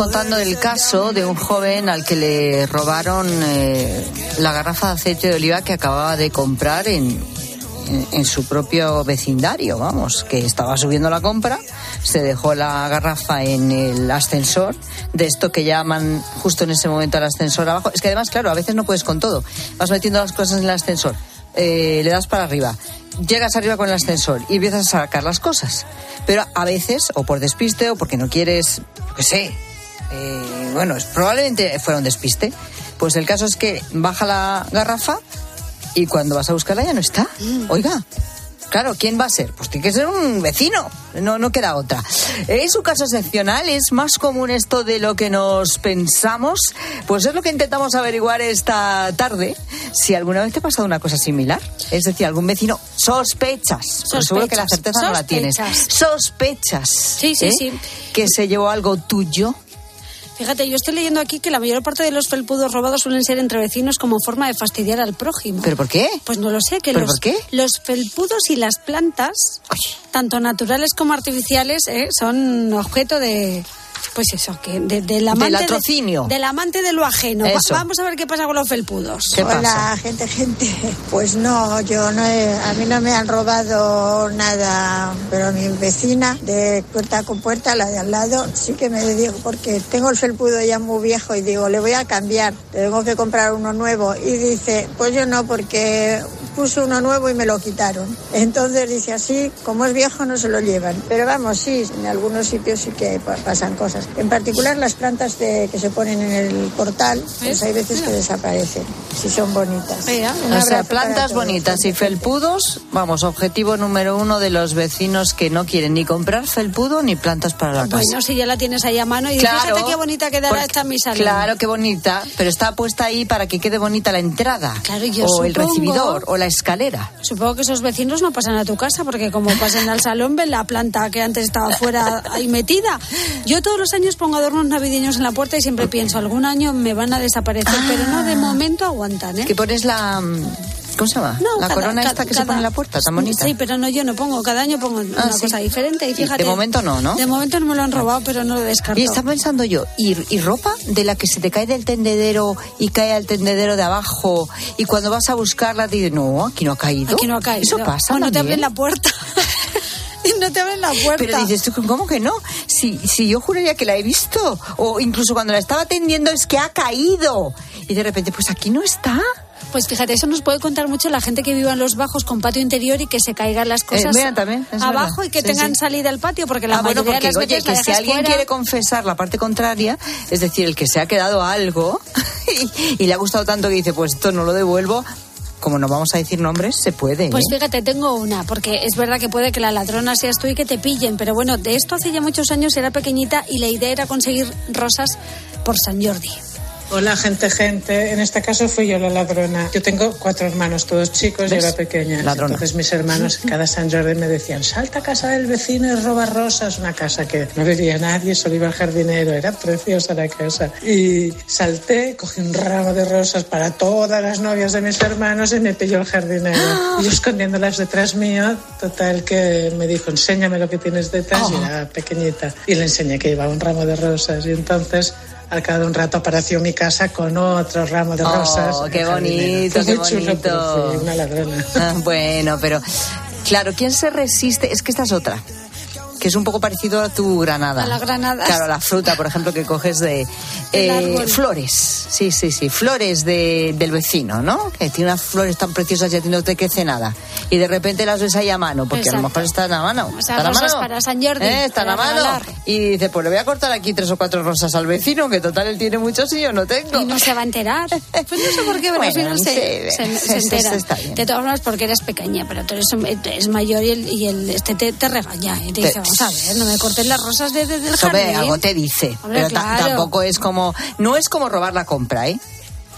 [SPEAKER 5] Contando el caso de un joven al que le robaron eh, la garrafa de aceite de oliva que acababa de comprar en, en, su propio vecindario, vamos, que estaba subiendo la compra, se dejó la garrafa en el ascensor, de esto que llaman justo en ese momento al ascensor abajo. Es que además, claro, a veces no puedes con todo. Vas metiendo las cosas en el ascensor, eh, le das para arriba, llegas arriba con el ascensor y empiezas a sacar las cosas. Pero a veces, o por despiste, o porque no quieres, yo qué sé, eh, bueno, es- probablemente fuera un despiste. Pues el caso es que baja la garrafa y cuando vas a buscarla ya no está. Oiga. Claro, ¿quién va a ser? Pues tiene que ser un vecino, no, no queda otra. Es un caso excepcional, es más común esto de lo que nos pensamos. Pues es lo que intentamos averiguar esta tarde. Si alguna vez te ha pasado una cosa similar, es decir, algún vecino sospechas, porque seguro que la
[SPEAKER 15] Sospechas,
[SPEAKER 5] certeza no la tienes.
[SPEAKER 15] sospechas.
[SPEAKER 5] Sospechas.
[SPEAKER 15] Sí, sí,
[SPEAKER 5] ¿eh?
[SPEAKER 15] sí.
[SPEAKER 5] Que se llevó algo tuyo.
[SPEAKER 15] Fíjate, yo estoy leyendo aquí que la mayor parte de los felpudos robados suelen ser entre vecinos como forma de fastidiar al prójimo.
[SPEAKER 5] ¿Pero por qué?
[SPEAKER 15] Pues no lo sé, que
[SPEAKER 5] ¿Pero
[SPEAKER 15] los,
[SPEAKER 5] por qué?
[SPEAKER 15] los felpudos y las plantas, tanto naturales como artificiales, eh, son objeto de. Pues eso, que de- del amante. de-
[SPEAKER 5] latrocinio.
[SPEAKER 15] del amante de lo ajeno.
[SPEAKER 4] Eso.
[SPEAKER 15] vamos a ver qué pasa con los felpudos.
[SPEAKER 4] Hola, gente, gente. Pues no, yo no he, a mí no me han robado nada, pero mi vecina de puerta con puerta, la de al lado, sí que me dijo, porque tengo el felpudo ya muy viejo y digo, le voy a cambiar, tengo que comprar uno nuevo. Y dice, pues yo no, porque puso uno nuevo y me lo quitaron. Entonces dice así, como es viejo no se lo llevan. Pero vamos, sí, en algunos sitios sí que pa- pasan cosas. En particular las plantas de- que se ponen en el portal, pues hay veces que desaparecen, si son bonitas. Un
[SPEAKER 5] O sea, plantas bonitas y felpudos, vamos, objetivo número uno de los vecinos que no quieren ni comprar felpudo ni plantas para la casa.
[SPEAKER 15] Bueno, si ya la tienes ahí a mano y
[SPEAKER 5] Claro,
[SPEAKER 15] fíjate qué bonita quedará
[SPEAKER 5] porque-
[SPEAKER 15] esta en mi salón.
[SPEAKER 5] Claro, qué bonita, pero está puesta ahí para que quede bonita la entrada.
[SPEAKER 15] yo
[SPEAKER 5] o el
[SPEAKER 15] supongo-
[SPEAKER 5] recibidor, o la escalera.
[SPEAKER 15] Supongo que esos vecinos no pasan a tu casa porque como pasan al salón ven la planta que antes estaba fuera ahí metida. Yo todos los años pongo adornos navideños en la puerta y siempre pienso, algún año me van a desaparecer, pero no, de momento aguantan, ¿eh?
[SPEAKER 5] Que pones la... mm, ¿Cómo se llama?
[SPEAKER 15] No,
[SPEAKER 5] la
[SPEAKER 15] cada-
[SPEAKER 5] corona
[SPEAKER 15] cada-
[SPEAKER 5] esta que se pone en la puerta, tan bonita.
[SPEAKER 15] Sí, pero no, yo no pongo, cada año pongo
[SPEAKER 5] Ah,
[SPEAKER 15] una
[SPEAKER 5] sí.
[SPEAKER 15] cosa diferente y fíjate.
[SPEAKER 5] de momento no, ¿no?
[SPEAKER 15] De momento no me lo han robado, pero no lo descarto.
[SPEAKER 5] Y está pensando yo, ¿y, y ropa de la que se te cae del tendedero y cae al tendedero de abajo y cuando vas a buscarla te dices, no, aquí no ha caído?
[SPEAKER 15] Aquí no ha caído.
[SPEAKER 5] Eso pasa
[SPEAKER 15] O no te
[SPEAKER 5] también.
[SPEAKER 15] abren la puerta. no te abren la puerta.
[SPEAKER 5] Pero dices tú, ¿cómo que no? Si, si yo juraría que la he visto. O incluso cuando la estaba atendiendo es que ha caído. Y de repente, pues aquí no está.
[SPEAKER 15] Pues fíjate, eso nos puede contar mucho la gente que viva en los bajos con patio interior y que se caigan las cosas
[SPEAKER 5] mira, también, es
[SPEAKER 15] abajo
[SPEAKER 5] verdad.
[SPEAKER 15] y que
[SPEAKER 5] Sí,
[SPEAKER 15] tengan
[SPEAKER 5] sí.
[SPEAKER 15] salida al patio, porque la
[SPEAKER 5] ah, bueno,
[SPEAKER 15] mayoría
[SPEAKER 5] porque
[SPEAKER 15] de las
[SPEAKER 5] oye,
[SPEAKER 15] veces la
[SPEAKER 5] que si alguien
[SPEAKER 15] fuera.
[SPEAKER 5] quiere confesar la parte contraria, es decir, el que se ha quedado algo y, y le ha gustado tanto que dice, pues esto no lo devuelvo, como no vamos a decir nombres, se puede.
[SPEAKER 15] Pues
[SPEAKER 5] ¿eh?
[SPEAKER 15] fíjate, tengo una, porque es verdad que puede que la ladrona seas tú y que te pillen, pero bueno, de esto hace ya muchos años era pequeñita y la idea era conseguir rosas por San Jordi.
[SPEAKER 31] Hola, gente, gente. En este caso fui yo la ladrona. Yo tengo cuatro hermanos, todos chicos, y
[SPEAKER 5] ¿Ves?
[SPEAKER 31] yo era pequeña.
[SPEAKER 5] Ladrona.
[SPEAKER 31] Entonces mis hermanos cada San Jordi me decían, salta a casa del vecino y roba rosas. Una casa que no vivía nadie, solo iba el jardinero. Era preciosa la casa. Y salté, cogí un ramo de rosas para todas las novias de mis hermanos y me pilló el jardinero. Y yo escondiéndolas detrás mío, total que me dijo, enséñame lo que tienes detrás. Y era pequeñita. Y le enseñé que iba un ramo de rosas. Y entonces... Al cabo de un rato apareció mi casa con otro ramo de
[SPEAKER 5] Oh,
[SPEAKER 31] rosas.
[SPEAKER 5] qué
[SPEAKER 31] el jardinero.
[SPEAKER 5] bonito, qué
[SPEAKER 31] chulo,
[SPEAKER 5] bonito.
[SPEAKER 31] una ladrona.
[SPEAKER 5] Ah, bueno, pero claro, ¿quién se resiste? Es que esta es otra. Que es un poco parecido a tu granada.
[SPEAKER 15] A la granada.
[SPEAKER 5] Claro, la fruta, por ejemplo, que coges de eh, flores. Sí, sí, sí. Flores de, del vecino, ¿no? Que tiene unas flores tan preciosas y a ti no te crece nada. Y de repente las ves ahí a mano, porque a lo mejor están a mano.
[SPEAKER 15] O sea,
[SPEAKER 5] están a mano.
[SPEAKER 15] para San Jordi,
[SPEAKER 5] Eh, Están a mano.
[SPEAKER 15] regalar.
[SPEAKER 5] Y dice, pues le voy a cortar aquí tres o cuatro rosas al vecino, que total él tiene muchos y yo no tengo.
[SPEAKER 15] Y no se va a enterar. Pues no sé por qué, pero
[SPEAKER 5] Bueno,
[SPEAKER 15] al final se, se, entera. De todas formas, porque eres pequeña, pero tú eres, eres mayor y el, y el este te, te regaña. Y te
[SPEAKER 5] Te-
[SPEAKER 15] dice, vamos a ver, no me cortes las rosas de, de- del
[SPEAKER 5] Hombre,
[SPEAKER 15] jardín.
[SPEAKER 5] algo te dice.
[SPEAKER 15] Hombre,
[SPEAKER 5] pero
[SPEAKER 15] claro.
[SPEAKER 5] tampoco es como. No es como robar la compra, ¿eh?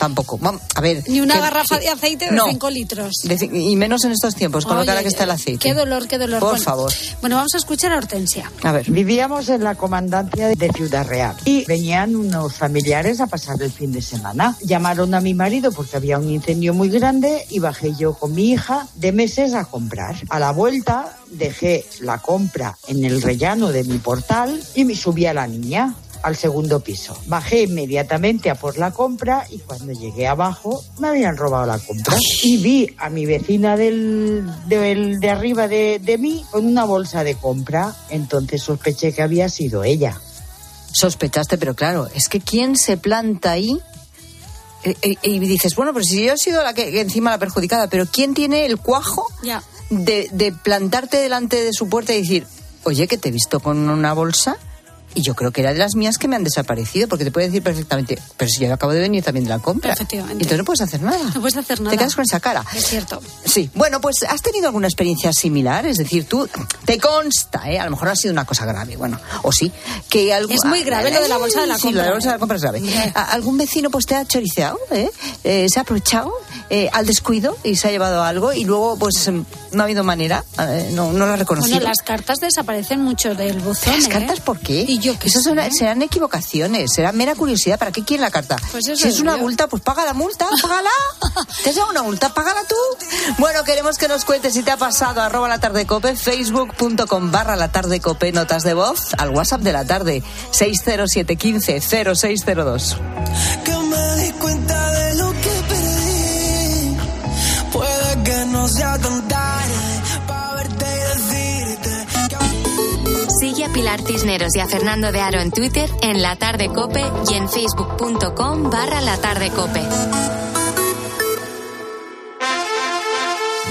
[SPEAKER 5] Tampoco. A ver.
[SPEAKER 15] Ni una
[SPEAKER 5] que-
[SPEAKER 15] garrafa
[SPEAKER 5] que-
[SPEAKER 15] de aceite de
[SPEAKER 5] no.
[SPEAKER 15] 5 litros.
[SPEAKER 5] de y menos en estos tiempos, con lo cara que está el aceite.
[SPEAKER 15] Qué dolor, qué dolor.
[SPEAKER 5] Por
[SPEAKER 15] Bueno,
[SPEAKER 5] favor.
[SPEAKER 15] Bueno, vamos a escuchar a Hortensia.
[SPEAKER 5] A ver.
[SPEAKER 32] Vivíamos en la comandancia de Ciudad Real y venían unos familiares a pasar el fin de semana. Llamaron a mi marido porque había un incendio muy grande y bajé yo con mi hija de meses a comprar. A la vuelta dejé la compra en el rellano de mi portal y me subí a la niña al segundo piso. Bajé inmediatamente a por la compra y cuando llegué abajo me habían robado la compra. Y vi a mi vecina del, del- de arriba de, de mí con una bolsa de compra. Entonces sospeché que había sido ella.
[SPEAKER 5] Sospechaste, pero claro, es que ¿quién se planta ahí? Eh, eh, Y dices, bueno, pero si yo he sido la que que encima la perjudicada, pero ¿quién tiene el cuajo de, de plantarte delante de su puerta y decir, oye, que te he visto con una bolsa? Y yo creo que era de las mías que me han desaparecido, porque te puede decir perfectamente, pero si yo acabo de venir también de la compra.
[SPEAKER 15] Efectivamente.
[SPEAKER 5] Y entonces no puedes hacer nada.
[SPEAKER 15] No puedes hacer nada.
[SPEAKER 5] Te quedas con esa cara.
[SPEAKER 15] Es cierto.
[SPEAKER 5] Sí, bueno, pues has tenido alguna experiencia similar, es decir, tú te consta, ¿eh? a lo mejor no ha sido una cosa grave, bueno, o sí, que algo
[SPEAKER 15] Es muy grave lo de la bolsa de la
[SPEAKER 5] Sí,
[SPEAKER 15] compra,
[SPEAKER 5] lo de la bolsa de la compra es grave. Algún vecino pues te ha choriceado, ¿eh? Eh, se ha aprovechado eh, al descuido y se ha llevado algo y luego pues em, no ha habido manera, eh, no, no lo ha reconocido.
[SPEAKER 15] Bueno, las cartas desaparecen mucho del buzón.
[SPEAKER 5] ¿Las
[SPEAKER 15] ¿eh?
[SPEAKER 5] cartas por qué?
[SPEAKER 15] Y yo qué
[SPEAKER 5] Eso
[SPEAKER 15] sé.
[SPEAKER 5] será- serán equivocaciones, será mera curiosidad. ¿Para qué quiere la carta?
[SPEAKER 15] Pues eso
[SPEAKER 5] si es una
[SPEAKER 15] yo.
[SPEAKER 5] multa, pues paga la multa, págala. ¿Te has dado una multa? Págala tú. Bueno, queremos que nos cuentes si te ha pasado. Arroba la tarde cope, facebook.com barra la tarde cope, notas de voz al WhatsApp de la tarde, 60715 0602.
[SPEAKER 33] que me di cuenta de lo que perdí. Puede que no sea tan tarde
[SPEAKER 3] Pilar Cisneros y a Fernando de Aro en Twitter, en La Tarde Cope y en facebook.com barra La Tarde Cope.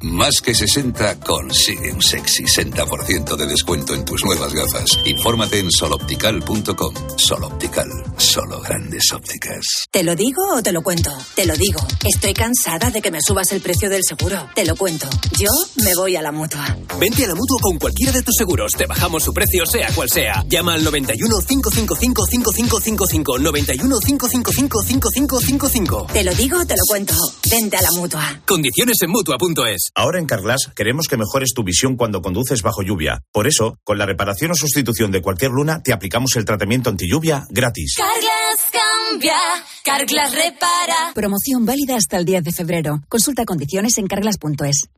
[SPEAKER 25] Más que 60 consigue un sexy 60% de descuento en tus nuevas gafas. Infórmate en soloptical.com. Soloptical, solo grandes ópticas.
[SPEAKER 34] ¿Te lo digo o te lo cuento? Te lo digo. Estoy cansada de que me subas el precio del seguro. Te lo cuento. Yo me voy a la mutua.
[SPEAKER 35] Vente a la mutua con cualquiera de tus seguros. Te bajamos su precio, sea cual sea. Llama al 91 555 5555. 91 555 5555.
[SPEAKER 34] Te lo digo o te lo cuento. Vente a la mutua.
[SPEAKER 35] Condiciones en mutua.es.
[SPEAKER 36] Ahora en Carglass queremos que mejores tu visión cuando conduces bajo lluvia. Por eso, con la reparación o sustitución de cualquier luna, te aplicamos el tratamiento anti lluvia gratis.
[SPEAKER 37] Carglass cambia, Carglass repara. Promoción válida hasta el 10 de febrero. Consulta condiciones en carglass.es.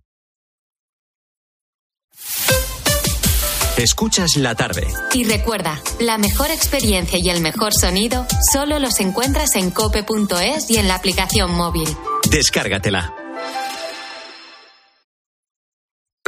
[SPEAKER 2] Escuchas la tarde.
[SPEAKER 3] Y recuerda, la mejor experiencia y el mejor sonido solo los encuentras en cope.es y en la aplicación móvil.
[SPEAKER 2] Descárgatela.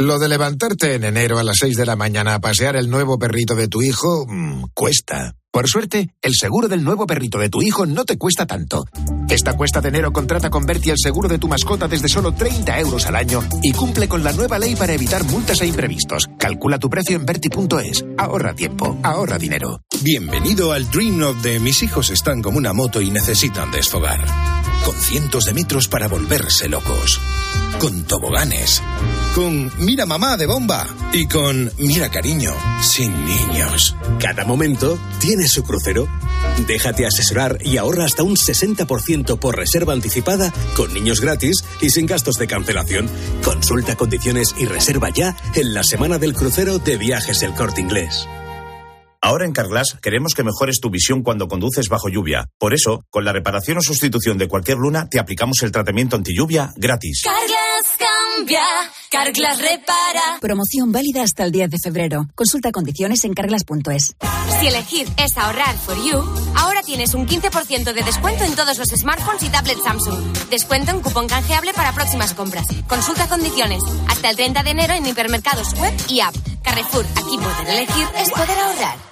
[SPEAKER 38] Lo de levantarte en enero a las 6 de la mañana a pasear el nuevo perrito de tu hijo mm, cuesta. Por suerte, el seguro del nuevo perrito de tu hijo no te cuesta tanto. Esta cuesta de enero contrata con Berti el seguro de tu mascota desde solo 30 euros al año y cumple con la nueva ley para evitar multas e imprevistos. Calcula tu precio en Berti.es. Ahorra tiempo, ahorra dinero.
[SPEAKER 39] Bienvenido al Dream of de mis hijos están como una moto y necesitan desfogar. Con cientos de metros para volverse locos. Con toboganes. Con mira mamá de bomba. Y con mira cariño, sin niños.
[SPEAKER 35] Cada momento tiene su crucero. Déjate asesorar y ahorra hasta un 60% por reserva anticipada con niños gratis y sin gastos de cancelación. Consulta condiciones y reserva ya en la semana del crucero de viajes El Corte Inglés.
[SPEAKER 36] Ahora en Carglass queremos que mejores tu visión cuando conduces bajo lluvia. Por eso, con la reparación o sustitución de cualquier luna, te aplicamos el tratamiento anti lluvia gratis.
[SPEAKER 40] Carglass cambia, Carglass repara.
[SPEAKER 37] Promoción válida hasta el 10 de febrero. Consulta condiciones en carglass.es.
[SPEAKER 41] Si elegir es ahorrar for you, ahora tienes un 15% de descuento en todos los smartphones y tablets Samsung. Descuento en cupón canjeable para próximas compras. Consulta condiciones. Hasta el 30 de enero en hipermercados web y app. Carrefour, aquí poder elegir es poder ahorrar.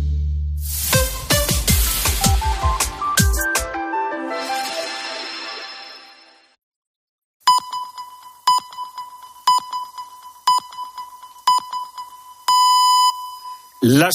[SPEAKER 1] Las